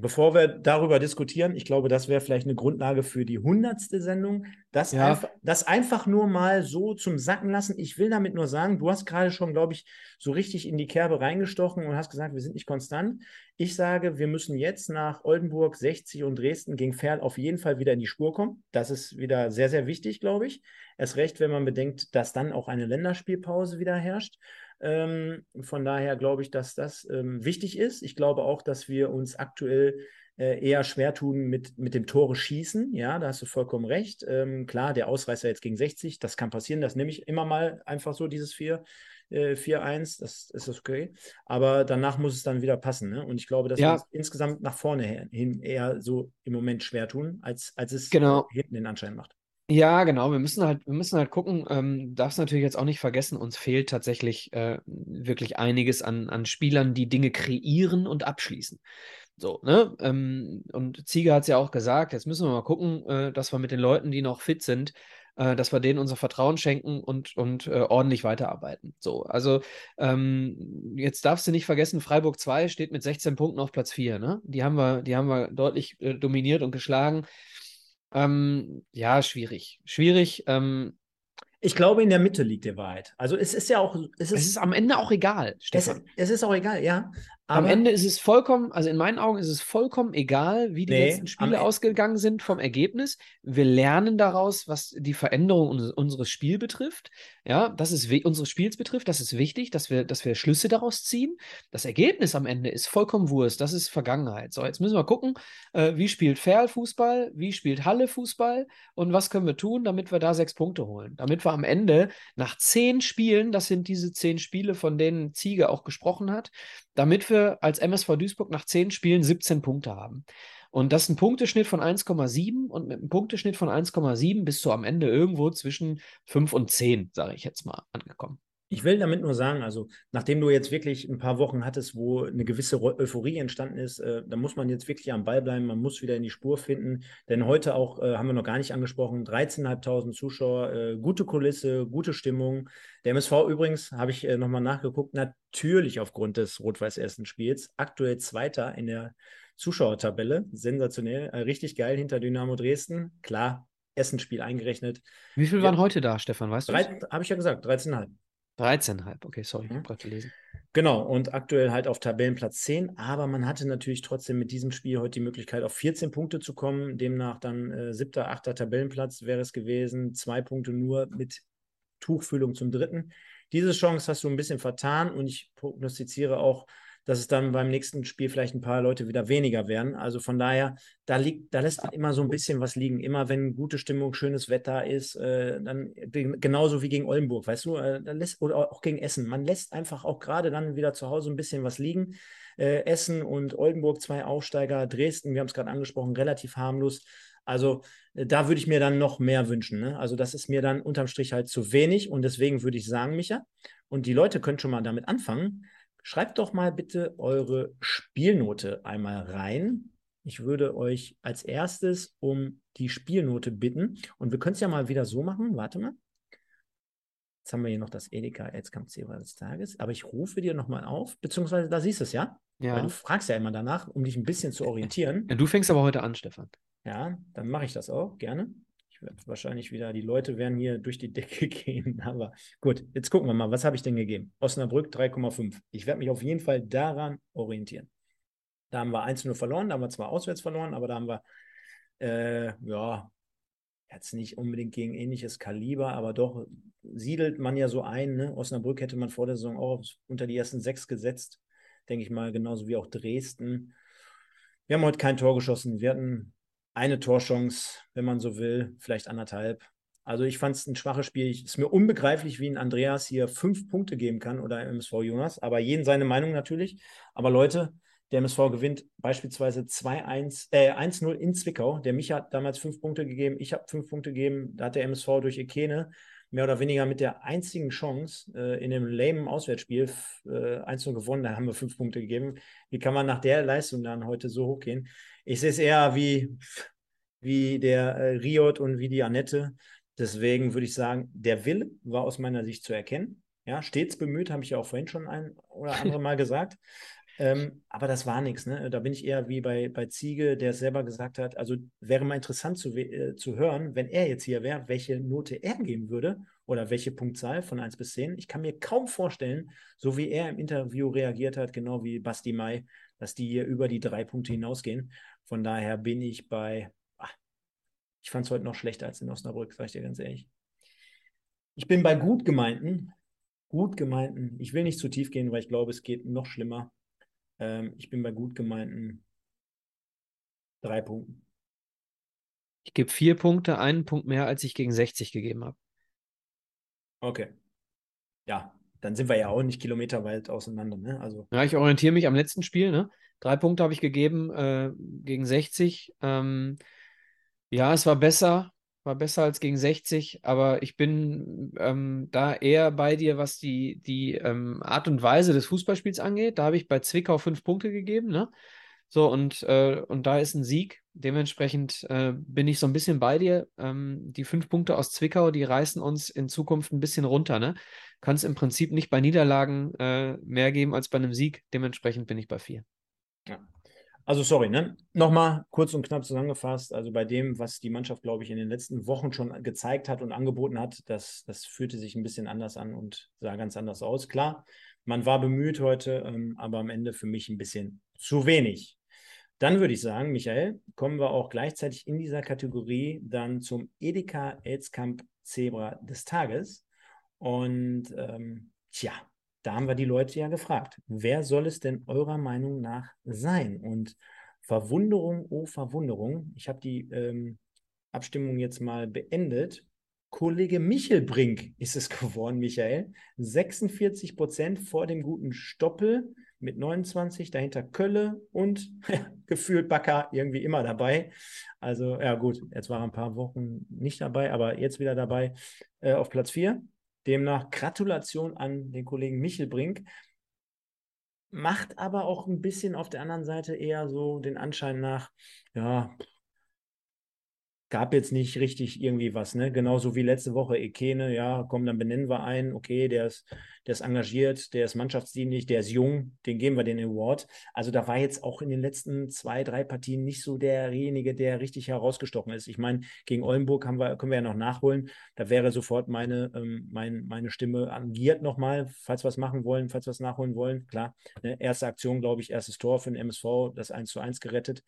Bevor wir darüber diskutieren, ich glaube, das wäre vielleicht eine Grundlage für die hundertste Sendung, das, ja. einfach, das einfach nur mal so zum Sacken lassen. Ich will damit nur sagen, du hast gerade schon, glaube ich, so richtig in die Kerbe reingestochen und hast gesagt, wir sind nicht konstant. Ich sage, wir müssen jetzt nach Oldenburg, 60 und Dresden gegen Ferl auf jeden Fall wieder in die Spur kommen. Das ist wieder sehr, sehr wichtig, glaube ich. Erst recht, wenn man bedenkt, dass dann auch eine Länderspielpause wieder herrscht. Ähm, von daher glaube ich, dass das ähm, wichtig ist. Ich glaube auch, dass wir uns aktuell äh, eher schwer tun mit, mit dem Tore schießen. Ja, da hast du vollkommen recht. Ähm, klar, der Ausreißer jetzt gegen 60, das kann passieren. Das nehme ich immer mal einfach so, dieses 4. 4-1, äh, das ist okay. Aber danach muss es dann wieder passen. Ne? Und ich glaube, dass ja. wir uns insgesamt nach vorne hin eher so im Moment schwer tun, als, als es genau. hinten den Anschein macht. Ja, genau. Wir müssen halt, wir müssen halt gucken. Ähm, darfst natürlich jetzt auch nicht vergessen, uns fehlt tatsächlich äh, wirklich einiges an, an Spielern, die Dinge kreieren und abschließen. So, ne? Ähm, und Ziege hat es ja auch gesagt, jetzt müssen wir mal gucken, äh, dass wir mit den Leuten, die noch fit sind, äh, dass wir denen unser Vertrauen schenken und, und äh, ordentlich weiterarbeiten. So, also ähm, jetzt darfst du nicht vergessen, Freiburg 2 steht mit 16 Punkten auf Platz 4, ne? Die haben wir, die haben wir deutlich äh, dominiert und geschlagen. Ähm, ja, schwierig. Schwierig. Ähm, ich glaube, in der Mitte liegt die Wahrheit. Also es ist ja auch. Es ist, es ist am Ende auch egal, Stefan. Es, es ist auch egal, ja. Am Ende ist es vollkommen, also in meinen Augen ist es vollkommen egal, wie die nee, letzten Spiele e ausgegangen sind vom Ergebnis. Wir lernen daraus, was die Veränderung unseres, unseres Spiels betrifft. Ja, das ist unseres Spiels betrifft. Das ist wichtig, dass wir, dass wir Schlüsse daraus ziehen. Das Ergebnis am Ende ist vollkommen Wurst. Das ist Vergangenheit. So, jetzt müssen wir gucken, äh, wie spielt Ferl Fußball, wie spielt Halle Fußball und was können wir tun, damit wir da sechs Punkte holen. Damit wir am Ende nach zehn Spielen, das sind diese zehn Spiele, von denen Ziege auch gesprochen hat, damit wir als MSV Duisburg nach zehn Spielen 17 Punkte haben. Und das ist ein Punkteschnitt von 1,7 und mit einem Punkteschnitt von 1,7 bist du am Ende irgendwo zwischen 5 und 10, sage ich jetzt mal, angekommen. Ich will damit nur sagen, also nachdem du jetzt wirklich ein paar Wochen hattest, wo eine gewisse Euphorie entstanden ist, äh, da muss man jetzt wirklich am Ball bleiben, man muss wieder in die Spur finden. Denn heute auch, äh, haben wir noch gar nicht angesprochen, 13.500 Zuschauer, äh, gute Kulisse, gute Stimmung. Der MSV übrigens, habe ich äh, nochmal nachgeguckt, natürlich aufgrund des rot-weiß ersten Spiels, aktuell Zweiter in der Zuschauertabelle. Sensationell, äh, richtig geil hinter Dynamo Dresden. Klar, Essenspiel eingerechnet. Wie viel waren heute da, Stefan? Weißt du? Habe ich ja gesagt, 13,5. 13,5, okay, sorry, ich habe gerade gelesen. Genau, und aktuell halt auf Tabellenplatz 10, aber man hatte natürlich trotzdem mit diesem Spiel heute die Möglichkeit, auf 14 Punkte zu kommen. Demnach dann äh, siebter, achter Tabellenplatz wäre es gewesen, zwei Punkte nur mit Tuchfühlung zum dritten. Diese Chance hast du ein bisschen vertan und ich prognostiziere auch, dass es dann beim nächsten Spiel vielleicht ein paar Leute wieder weniger werden. Also von daher, da liegt, da lässt man immer so ein bisschen was liegen. Immer wenn gute Stimmung, schönes Wetter ist, äh, dann genauso wie gegen Oldenburg, weißt du, äh, lässt, oder auch gegen Essen. Man lässt einfach auch gerade dann wieder zu Hause ein bisschen was liegen. Äh, Essen und Oldenburg, zwei Aufsteiger, Dresden, wir haben es gerade angesprochen, relativ harmlos. Also äh, da würde ich mir dann noch mehr wünschen. Ne? Also das ist mir dann unterm Strich halt zu wenig und deswegen würde ich sagen, Micha, und die Leute können schon mal damit anfangen, Schreibt doch mal bitte eure Spielnote einmal rein. Ich würde euch als erstes um die Spielnote bitten. Und wir können es ja mal wieder so machen. Warte mal. Jetzt haben wir hier noch das Edeka Erzkampfzebra des Tages. Aber ich rufe dir nochmal auf, beziehungsweise da siehst du es ja. Ja. Weil du fragst ja immer danach, um dich ein bisschen zu orientieren. Ja, du fängst aber heute an, Stefan. Ja, dann mache ich das auch gerne wahrscheinlich wieder, die Leute werden hier durch die Decke gehen. Aber gut, jetzt gucken wir mal, was habe ich denn gegeben? Osnabrück 3,5. Ich werde mich auf jeden Fall daran orientieren. Da haben wir 1-0 verloren, da haben wir zwar auswärts verloren, aber da haben wir, äh, ja, jetzt nicht unbedingt gegen ähnliches Kaliber, aber doch siedelt man ja so ein. Ne? Osnabrück hätte man vor der Saison auch unter die ersten sechs gesetzt, denke ich mal, genauso wie auch Dresden. Wir haben heute kein Tor geschossen. Wir hatten eine Torchance, wenn man so will, vielleicht anderthalb. Also ich fand es ein schwaches Spiel. Es ist mir unbegreiflich, wie ein Andreas hier fünf Punkte geben kann oder MSV Jonas. Aber jeden seine Meinung natürlich. Aber Leute, der MSV gewinnt beispielsweise 2-1, äh, 1-0 in Zwickau. Der Micha hat damals fünf Punkte gegeben. Ich habe fünf Punkte gegeben. Da hat der MSV durch Ekene mehr oder weniger mit der einzigen Chance äh, in dem lamen Auswärtsspiel äh, 1-0 gewonnen. Da haben wir fünf Punkte gegeben. Wie kann man nach der Leistung dann heute so hochgehen? Ich sehe es eher wie, wie der äh, Riot und wie die Annette. Deswegen würde ich sagen, der Wille war aus meiner Sicht zu erkennen. Ja, stets bemüht, habe ich ja auch vorhin schon ein oder andere Mal gesagt. Ähm, aber das war nichts. Ne? Da bin ich eher wie bei, bei Ziege, der es selber gesagt hat. Also wäre mal interessant zu, äh, zu hören, wenn er jetzt hier wäre, welche Note er geben würde oder welche Punktzahl von 1 bis 10. Ich kann mir kaum vorstellen, so wie er im Interview reagiert hat, genau wie Basti Mai, dass die hier über die drei Punkte hinausgehen. Von daher bin ich bei, ach, ich fand es heute noch schlechter als in Osnabrück, sage ich dir ganz ehrlich. Ich bin bei gut gemeinten gut gemeinten, ich will nicht zu tief gehen, weil ich glaube, es geht noch schlimmer. Ähm, ich bin bei gut gemeinten drei Punkten. Ich gebe vier Punkte, einen Punkt mehr, als ich gegen 60 gegeben habe. Okay. Ja, dann sind wir ja auch nicht kilometerweit auseinander. Ne? Also. Ja, ich orientiere mich am letzten Spiel. Ne? Drei Punkte habe ich gegeben äh, gegen 60. Ähm, ja, es war besser, war besser als gegen 60, aber ich bin ähm, da eher bei dir, was die, die ähm, Art und Weise des Fußballspiels angeht. Da habe ich bei Zwickau fünf Punkte gegeben. Ne? So, und, äh, und da ist ein Sieg. Dementsprechend äh, bin ich so ein bisschen bei dir. Ähm, die fünf Punkte aus Zwickau, die reißen uns in Zukunft ein bisschen runter. Ne? Kann es im Prinzip nicht bei Niederlagen äh, mehr geben als bei einem Sieg. Dementsprechend bin ich bei vier. Also sorry, ne? Nochmal kurz und knapp zusammengefasst. Also bei dem, was die Mannschaft, glaube ich, in den letzten Wochen schon gezeigt hat und angeboten hat, das, das fühlte sich ein bisschen anders an und sah ganz anders aus. Klar, man war bemüht heute, ähm, aber am Ende für mich ein bisschen zu wenig. Dann würde ich sagen, Michael, kommen wir auch gleichzeitig in dieser Kategorie dann zum Edeka Elskamp Zebra des Tages. Und ähm, tja, da haben wir die Leute ja gefragt, wer soll es denn eurer Meinung nach sein? Und Verwunderung, oh Verwunderung, ich habe die ähm, Abstimmung jetzt mal beendet. Kollege Michelbrink ist es geworden, Michael. 46 Prozent vor dem guten Stoppel mit 29, dahinter Kölle und gefühlt Bakker irgendwie immer dabei. Also ja gut, jetzt war er ein paar Wochen nicht dabei, aber jetzt wieder dabei äh, auf Platz 4. Demnach Gratulation an den Kollegen Michel Brink. Macht aber auch ein bisschen auf der anderen Seite eher so den Anschein nach, ja, gab jetzt nicht richtig irgendwie was, ne? Genauso wie letzte Woche Ekene, ja, komm, dann benennen wir einen, okay, der ist, der ist engagiert, der ist mannschaftsdienlich, der ist jung, den geben wir den Award. Also da war jetzt auch in den letzten zwei, drei Partien nicht so derjenige, der richtig herausgestochen ist. Ich meine, gegen Oldenburg haben wir, können wir ja noch nachholen. Da wäre sofort meine, ähm, mein, meine Stimme angiert nochmal, falls wir es machen wollen, falls wir es nachholen wollen. Klar, ne? erste Aktion, glaube ich, erstes Tor für den MSV, das 1 zu 1 gerettet.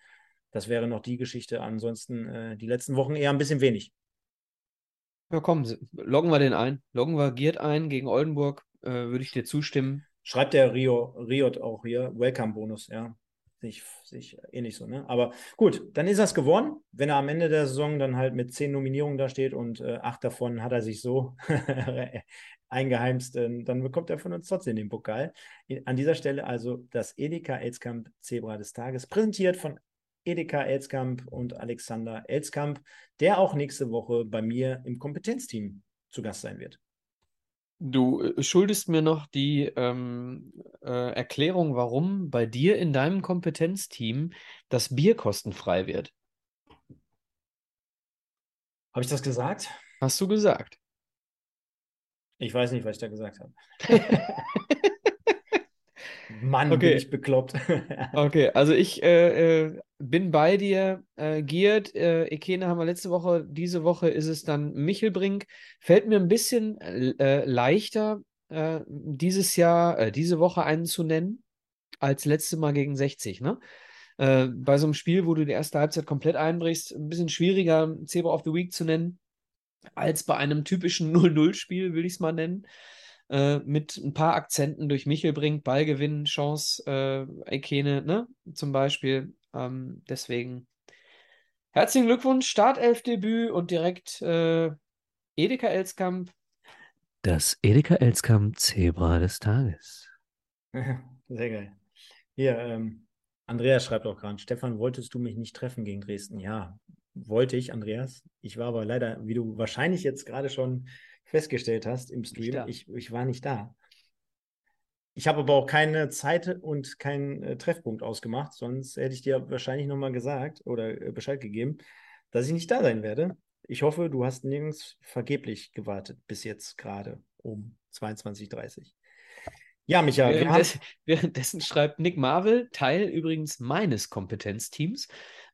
Das wäre noch die Geschichte. Ansonsten äh, die letzten Wochen eher ein bisschen wenig. Ja, komm, loggen wir den ein. Loggen wir Giert ein gegen Oldenburg. Äh, würde ich dir zustimmen. Schreibt der Rio, Riot auch hier, Welcome-Bonus, ja. Sich, sich eh nicht so, ne? Aber gut, dann ist das gewonnen. Wenn er am Ende der Saison dann halt mit zehn Nominierungen da steht und äh, acht davon hat er sich so eingeheimst, äh, dann bekommt er von uns trotzdem den Pokal. An dieser Stelle also das Edeka Elskamp Zebra des Tages, präsentiert von Edeka Elskamp und Alexander Elskamp, der auch nächste Woche bei mir im Kompetenzteam zu Gast sein wird. Du äh, schuldest mir noch die ähm, äh, Erklärung, warum bei dir in deinem Kompetenzteam das Bier kostenfrei wird. Habe ich das gesagt? Hast du gesagt? Ich weiß nicht, was ich da gesagt habe. Mann, Okay. bin ich bekloppt. Okay, also ich äh, äh, bin bei dir, äh, Giert. Äh, Ekene haben wir letzte Woche. Diese Woche ist es dann Michelbrink. Fällt mir ein bisschen äh, leichter, äh, dieses Jahr, diese Woche einen zu nennen, als letzte Mal gegen 60, ne? Bei so einem Spiel, wo du die erste Halbzeit komplett einbrichst, ein bisschen schwieriger, Zebra of the Week zu nennen, als bei einem typischen 0-0-Spiel, will ich es mal nennen äh, mit ein paar Akzenten durch Michelbrink, Ballgewinn, Chance, äh, Ekene, ne, zum Beispiel. Ähm, deswegen herzlichen Glückwunsch, Startelfdebüt und direkt äh, Edeka Elskamp. Das Edeka Elskamp Zebra des Tages. Sehr geil. Hier, ähm, Andreas schreibt auch gerade, Stefan, wolltest du mich nicht treffen gegen Dresden? Ja, wollte ich, Andreas. Ich war aber leider, wie du wahrscheinlich jetzt gerade schon festgestellt hast im Stream, ich, ich war nicht da. Ich habe aber auch keine Zeit und keinen äh, Treffpunkt ausgemacht, sonst hätte ich dir wahrscheinlich nochmal gesagt oder äh, Bescheid gegeben, dass ich nicht da sein werde. Ich hoffe, du hast nirgends vergeblich gewartet bis jetzt gerade um 22.30 Uhr. Ja, Micha, wir haben, Währenddessen, währenddessen schreibt Nick Marvel, Teil übrigens meines Kompetenzteams,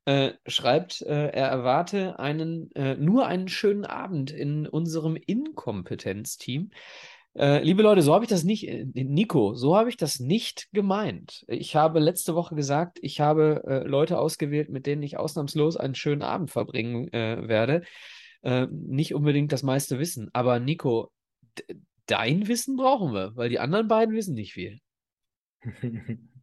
äh, schreibt, äh, er erwarte einen, äh, nur einen schönen Abend in unserem Inkompetenzteam. Äh, liebe Leute, so habe ich das nicht, äh, Nico, so habe ich das nicht gemeint. Ich habe letzte Woche gesagt, ich habe Leute ausgewählt, mit denen ich ausnahmslos einen schönen Abend verbringen werde. Nicht unbedingt das meiste wissen, aber Nico, dein Wissen brauchen wir, weil die anderen beiden wissen nicht viel.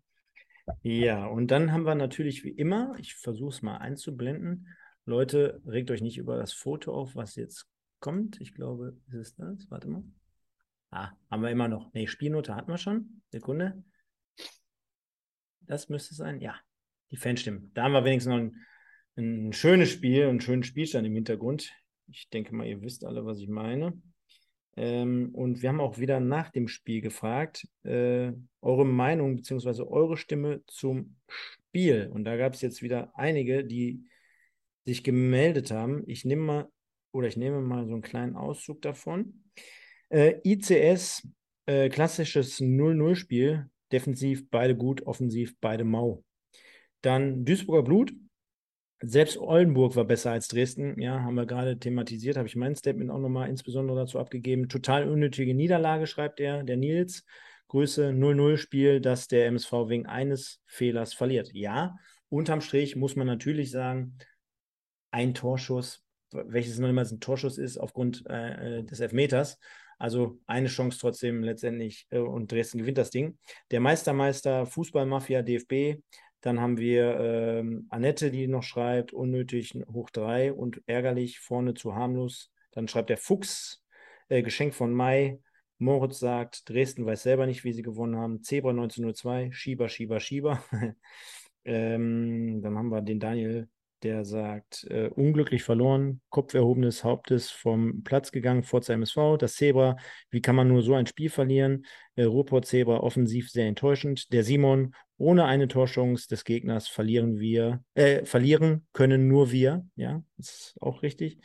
Ja, und dann haben wir natürlich wie immer, ich versuche es mal einzublenden. Leute, regt euch nicht über das Foto auf, was jetzt kommt. Ich glaube, ist es das? Warte mal. Ah, haben wir immer noch. Nee, Spielnote hatten wir schon. Sekunde. Das müsste sein. Ja, die Fanstimmen. Da haben wir wenigstens noch ein, ein schönes Spiel einen schönen Spielstand im Hintergrund. Ich denke mal, ihr wisst alle, was ich meine. Ähm, und wir haben auch wieder nach dem Spiel gefragt, äh, eure Meinung bzw. eure Stimme zum Spiel. Und da gab es jetzt wieder einige, die sich gemeldet haben. Ich nehme mal oder ich nehme mal so einen kleinen Auszug davon. Äh, ICS, äh, klassisches 0-0-Spiel, defensiv beide gut, offensiv beide mau. Dann Duisburger Blut, selbst Oldenburg war besser als Dresden. Ja, haben wir gerade thematisiert, habe ich mein Statement auch nochmal insbesondere dazu abgegeben. Total unnötige Niederlage, schreibt er, der Nils. Größe 0-0-Spiel, dass der MSV wegen eines Fehlers verliert. Ja, unterm Strich muss man natürlich sagen, ein Torschuss, welches noch immer ein Torschuss ist, aufgrund äh, äh, des Elfmeters. Also eine Chance trotzdem letztendlich äh, und Dresden gewinnt das Ding. Der Meistermeister, Fußballmafia, DFB, dann haben wir ähm, Annette, die noch schreibt, unnötig hoch drei und ärgerlich, vorne zu harmlos. Dann schreibt der Fuchs, äh, Geschenk von Mai. Moritz sagt, Dresden weiß selber nicht, wie sie gewonnen haben. Zebra 1902, Schieber, Schieber, Schieber. ähm, dann haben wir den Daniel der sagt, äh, unglücklich verloren, Kopf erhobenes Hauptes vom Platz gegangen, Forza MSV, das Zebra, wie kann man nur so ein Spiel verlieren? Äh, Ruhrport Zebra offensiv sehr enttäuschend. Der Simon, ohne eine Torschance des Gegners verlieren wir, äh, verlieren können nur wir, ja, ist auch richtig.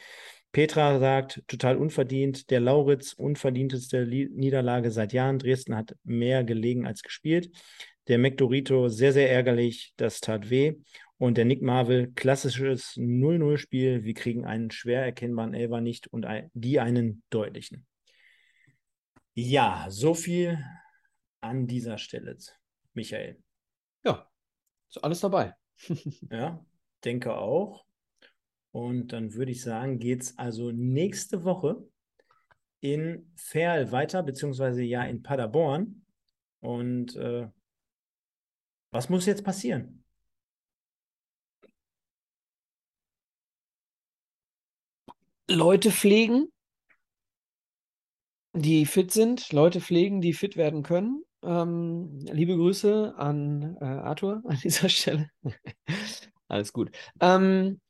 Petra sagt, total unverdient. Der Lauritz, unverdienteste Niederlage seit Jahren. Dresden hat mehr gelegen als gespielt. Der McDorito, sehr, sehr ärgerlich. Das tat weh. Und der Nick Marvel, klassisches 0-0-Spiel. Wir kriegen einen schwer erkennbaren Elfer nicht und die einen deutlichen. Ja, so viel an dieser Stelle, Michael. Ja, ist alles dabei. ja, denke auch. Und dann würde ich sagen, geht es also nächste Woche in Ferl weiter, beziehungsweise ja in Paderborn. Und äh, was muss jetzt passieren? Leute pflegen, die fit sind, Leute pflegen, die fit werden können. Ähm, liebe Grüße an äh, Arthur an dieser Stelle. Alles gut. Ähm,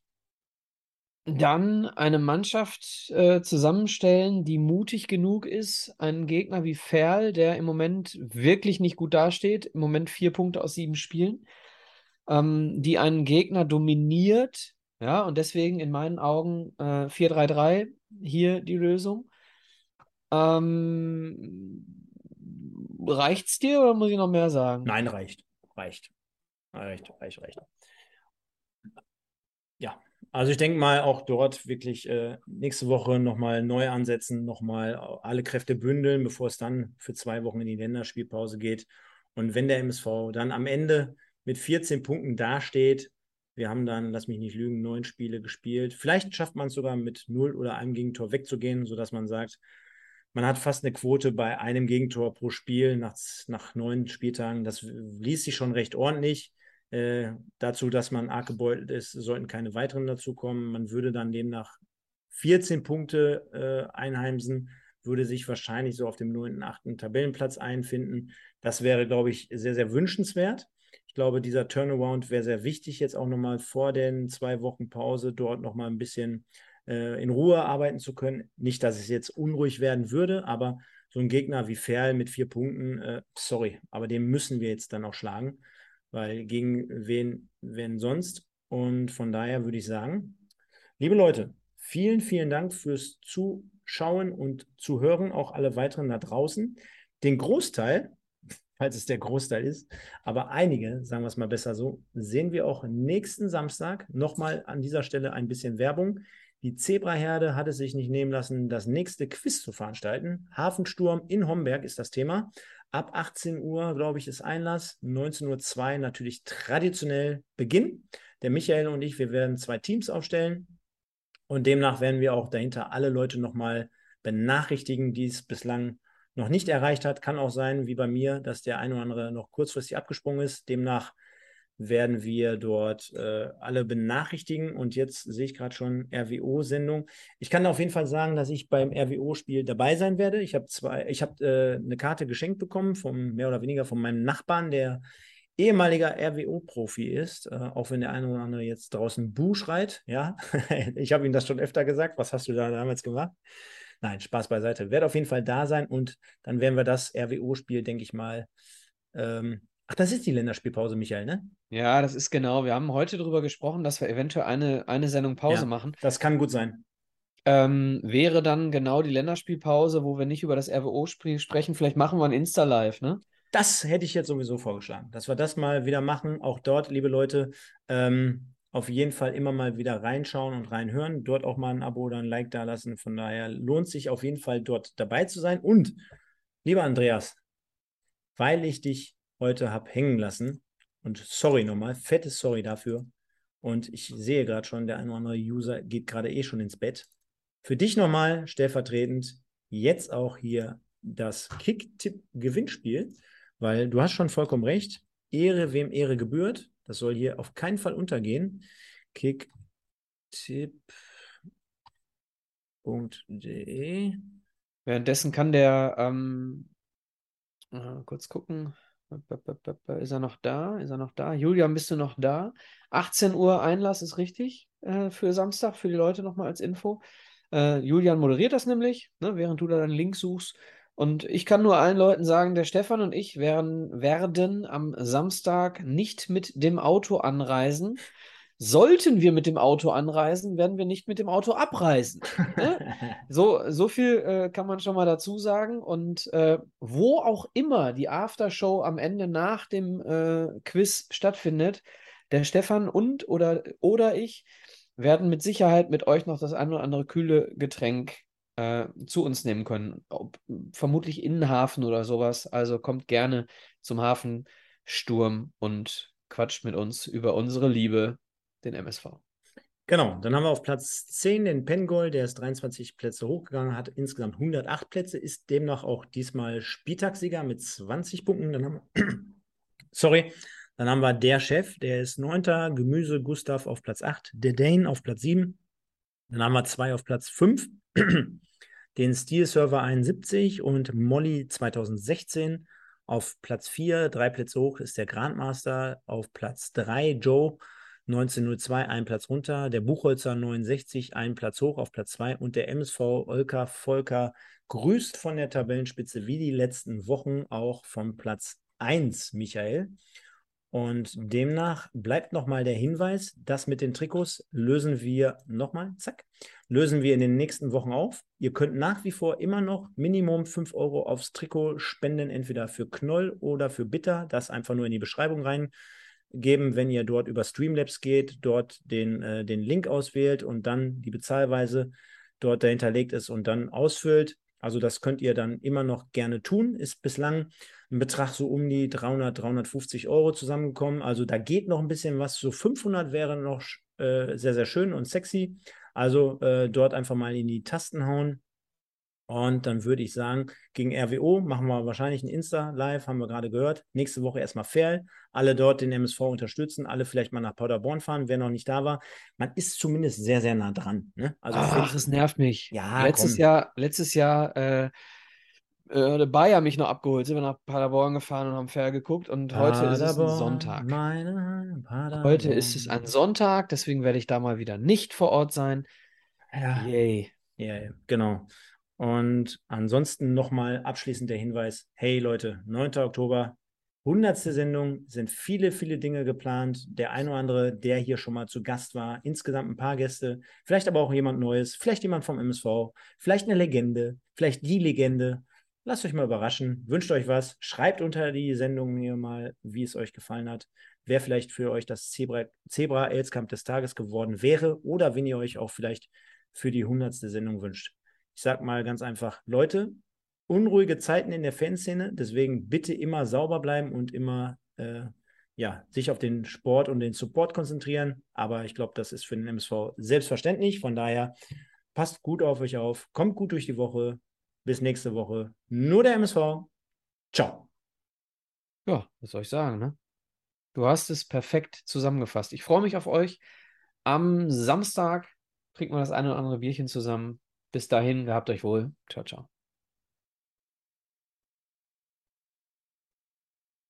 dann eine Mannschaft äh, zusammenstellen, die mutig genug ist, einen Gegner wie Ferl, der im Moment wirklich nicht gut dasteht, im Moment vier Punkte aus sieben Spielen, ähm, die einen Gegner dominiert, ja, und deswegen in meinen Augen äh, 4-3-3 hier die Lösung. Ähm, reicht's dir oder muss ich noch mehr sagen? Nein, reicht. Reicht. Reicht, reicht, reicht. Ja, also ich denke mal auch dort wirklich äh, nächste Woche nochmal neu ansetzen, nochmal alle Kräfte bündeln, bevor es dann für zwei Wochen in die Länderspielpause geht. Und wenn der MSV dann am Ende mit 14 Punkten dasteht, wir haben dann, lass mich nicht lügen, neun Spiele gespielt. Vielleicht schafft man es sogar mit null oder einem Gegentor wegzugehen, sodass man sagt, man hat fast eine Quote bei einem Gegentor pro Spiel nach, nach neun Spieltagen. Das liest sich schon recht ordentlich. Äh, dazu, dass man arg gebeutelt ist, sollten keine weiteren dazukommen. Man würde dann demnach 14 Punkte äh, einheimsen, würde sich wahrscheinlich so auf dem 9., 8. Tabellenplatz einfinden. Das wäre, glaube ich, sehr, sehr wünschenswert. Ich glaube, dieser Turnaround wäre sehr wichtig, jetzt auch nochmal vor den zwei Wochen Pause dort nochmal ein bisschen äh, in Ruhe arbeiten zu können. Nicht, dass es jetzt unruhig werden würde, aber so ein Gegner wie Ferl mit vier Punkten, äh, sorry, aber den müssen wir jetzt dann auch schlagen, weil gegen wen, wen sonst? Und von daher würde ich sagen, liebe Leute, vielen, vielen Dank fürs Zuschauen und Zuhören, auch alle weiteren da draußen. Den Großteil falls es der Großteil ist. Aber einige, sagen wir es mal besser so, sehen wir auch nächsten Samstag. Nochmal an dieser Stelle ein bisschen Werbung. Die Zebraherde hat es sich nicht nehmen lassen, das nächste Quiz zu veranstalten. Hafensturm in Homberg ist das Thema. Ab 18 Uhr, glaube ich, ist Einlass. 19.02 Uhr natürlich traditionell Beginn. Der Michael und ich, wir werden zwei Teams aufstellen. Und demnach werden wir auch dahinter alle Leute nochmal benachrichtigen, die es bislang noch nicht erreicht hat. Kann auch sein, wie bei mir, dass der ein oder andere noch kurzfristig abgesprungen ist. Demnach werden wir dort äh, alle benachrichtigen. Und jetzt sehe ich gerade schon RWO-Sendung. Ich kann auf jeden Fall sagen, dass ich beim RWO-Spiel dabei sein werde. Ich habe zwei, ich habe äh, eine Karte geschenkt bekommen, vom mehr oder weniger von meinem Nachbarn, der ehemaliger RWO-Profi ist, äh, auch wenn der eine oder andere jetzt draußen Bu schreit. Ja, ich habe ihm das schon öfter gesagt. Was hast du da damals gemacht? Nein, Spaß beiseite. Werde auf jeden Fall da sein und dann werden wir das RWO-Spiel, denke ich mal, ähm, Ach, das ist die Länderspielpause, Michael, ne? Ja, das ist genau. Wir haben heute darüber gesprochen, dass wir eventuell eine, eine Sendung Pause Ja, machen. das kann gut sein. Ähm, wäre dann genau die Länderspielpause, wo wir nicht über das RWO-Spiel sprechen. Vielleicht machen wir ein Insta-Live, ne? Das hätte ich jetzt sowieso vorgeschlagen, dass wir das mal wieder machen. Auch dort, liebe Leute, ähm, auf jeden Fall immer mal wieder reinschauen und reinhören. Dort auch mal ein Abo oder ein Like dalassen. Von daher lohnt sich auf jeden Fall dort dabei zu sein. Und, lieber Andreas, weil ich dich heute habe hängen lassen, und sorry nochmal, fettes Sorry dafür. Und ich sehe gerade schon, der ein oder andere User geht gerade eh schon ins Bett. Für dich nochmal stellvertretend jetzt auch hier das Kick-Tipp-Gewinnspiel, weil du hast schon vollkommen recht. Ehre, wem Ehre gebührt. Das soll hier auf keinen Fall untergehen. Kick-Tipp.de. Währenddessen kann der, ähm, äh, kurz gucken, ist er noch da? Ist er noch da? Julian, bist du noch da? 18 Uhr Einlass ist richtig äh, für Samstag, für die Leute nochmal als Info. Äh, Julian moderiert das nämlich, ne, während du da deinen Link suchst. Und ich kann nur allen Leuten sagen, der Stefan und ich werden, werden am Samstag nicht mit dem Auto anreisen. Sollten wir mit dem Auto anreisen, werden wir nicht mit dem Auto abreisen. Ne? So, so viel äh, kann man schon mal dazu sagen. Und äh, wo auch immer die Aftershow am Ende nach dem äh, Quiz stattfindet, der Stefan und oder, oder ich werden mit Sicherheit mit euch noch das ein oder andere kühle Getränk äh, zu uns nehmen können. Ob, vermutlich in den Hafen oder sowas. Also kommt gerne zum Hafensturm und quatscht mit uns über unsere Liebe, den MSV. Genau, dann haben wir auf Platz 10 den Pengol, der ist 23 Plätze hochgegangen, hat insgesamt 108 Plätze, ist demnach auch diesmal Spieltagssieger mit 20 Punkten. Dann haben wir, sorry, dann haben wir der Chef, der ist 9. Gemüse Gustav auf Platz 8, der Dane auf Platz 7. Dann haben wir zwei auf Platz 5, den Steel Server 71 und Molly 2016 auf Platz 4, drei Plätze hoch ist der Grandmaster, auf Platz 3 Joe 1902 einen Platz runter, der Buchholzer 69 einen Platz hoch auf Platz 2 und der MSV Olka Volker grüßt von der Tabellenspitze wie die letzten Wochen auch vom Platz 1, Michael. Und demnach bleibt nochmal der Hinweis, das mit den Trikots lösen wir nochmal, zack, lösen wir in den nächsten Wochen auf. Ihr könnt nach wie vor immer noch Minimum 5 Euro aufs Trikot spenden, entweder für Knoll oder für Bitter. Das einfach nur in die Beschreibung reingeben, wenn ihr dort über Streamlabs geht, dort den, äh, den Link auswählt und dann die Bezahlweise dort dahinterlegt ist und dann ausfüllt. Also das könnt ihr dann immer noch gerne tun. Ist bislang ein Betrag so um die 300, 350 Euro zusammengekommen. Also da geht noch ein bisschen was. So 500 wäre noch äh, sehr, sehr schön und sexy. Also äh, dort einfach mal in die Tasten hauen. Und dann würde ich sagen, gegen RWO machen wir wahrscheinlich ein Insta-Live, haben wir gerade gehört. Nächste Woche erstmal Ferl. Alle dort den MSV unterstützen, alle vielleicht mal nach Paderborn fahren, wer noch nicht da war. Man ist zumindest sehr, sehr nah dran. Ne? Also Ach, es nervt mich. Ja, letztes komm. Jahr, letztes Jahr äh, äh, der Bayer mich noch abgeholt. Sind wir nach Paderborn gefahren und haben Fair geguckt und heute ist es ein Paderborn, Sonntag. Paderborn. Heute ist es ein Sonntag, deswegen werde ich da mal wieder nicht vor Ort sein. Ja, Yay. ja, genau. Und ansonsten nochmal abschließend der Hinweis: Hey Leute, 9. Oktober, 100. Sendung, sind viele, viele Dinge geplant. Der ein oder andere, der hier schon mal zu Gast war, insgesamt ein paar Gäste, vielleicht aber auch jemand Neues, vielleicht jemand vom MSV, vielleicht eine Legende, vielleicht die Legende. Lasst euch mal überraschen, wünscht euch was, schreibt unter die Sendung hier mal, wie es euch gefallen hat, wer vielleicht für euch das Zebra, Zebra des Tages geworden wäre oder wenn ihr euch auch vielleicht für die 100. Sendung wünscht. Ich sag mal ganz einfach, Leute, unruhige Zeiten in der Fanszene, deswegen bitte immer sauber bleiben und immer äh, ja, sich auf den Sport und den Support konzentrieren. Aber ich glaube, das ist für den MSV selbstverständlich. Von daher passt gut auf euch auf, kommt gut durch die Woche, Bis nächste Woche. Nur der MSV. Ciao. Ja, was soll ich sagen, ne? Du hast es perfekt zusammengefasst. Ich freue mich auf euch. Am Samstag trinken wir das eine oder andere Bierchen zusammen. Bis dahin, gehabt euch wohl. Ciao, ciao.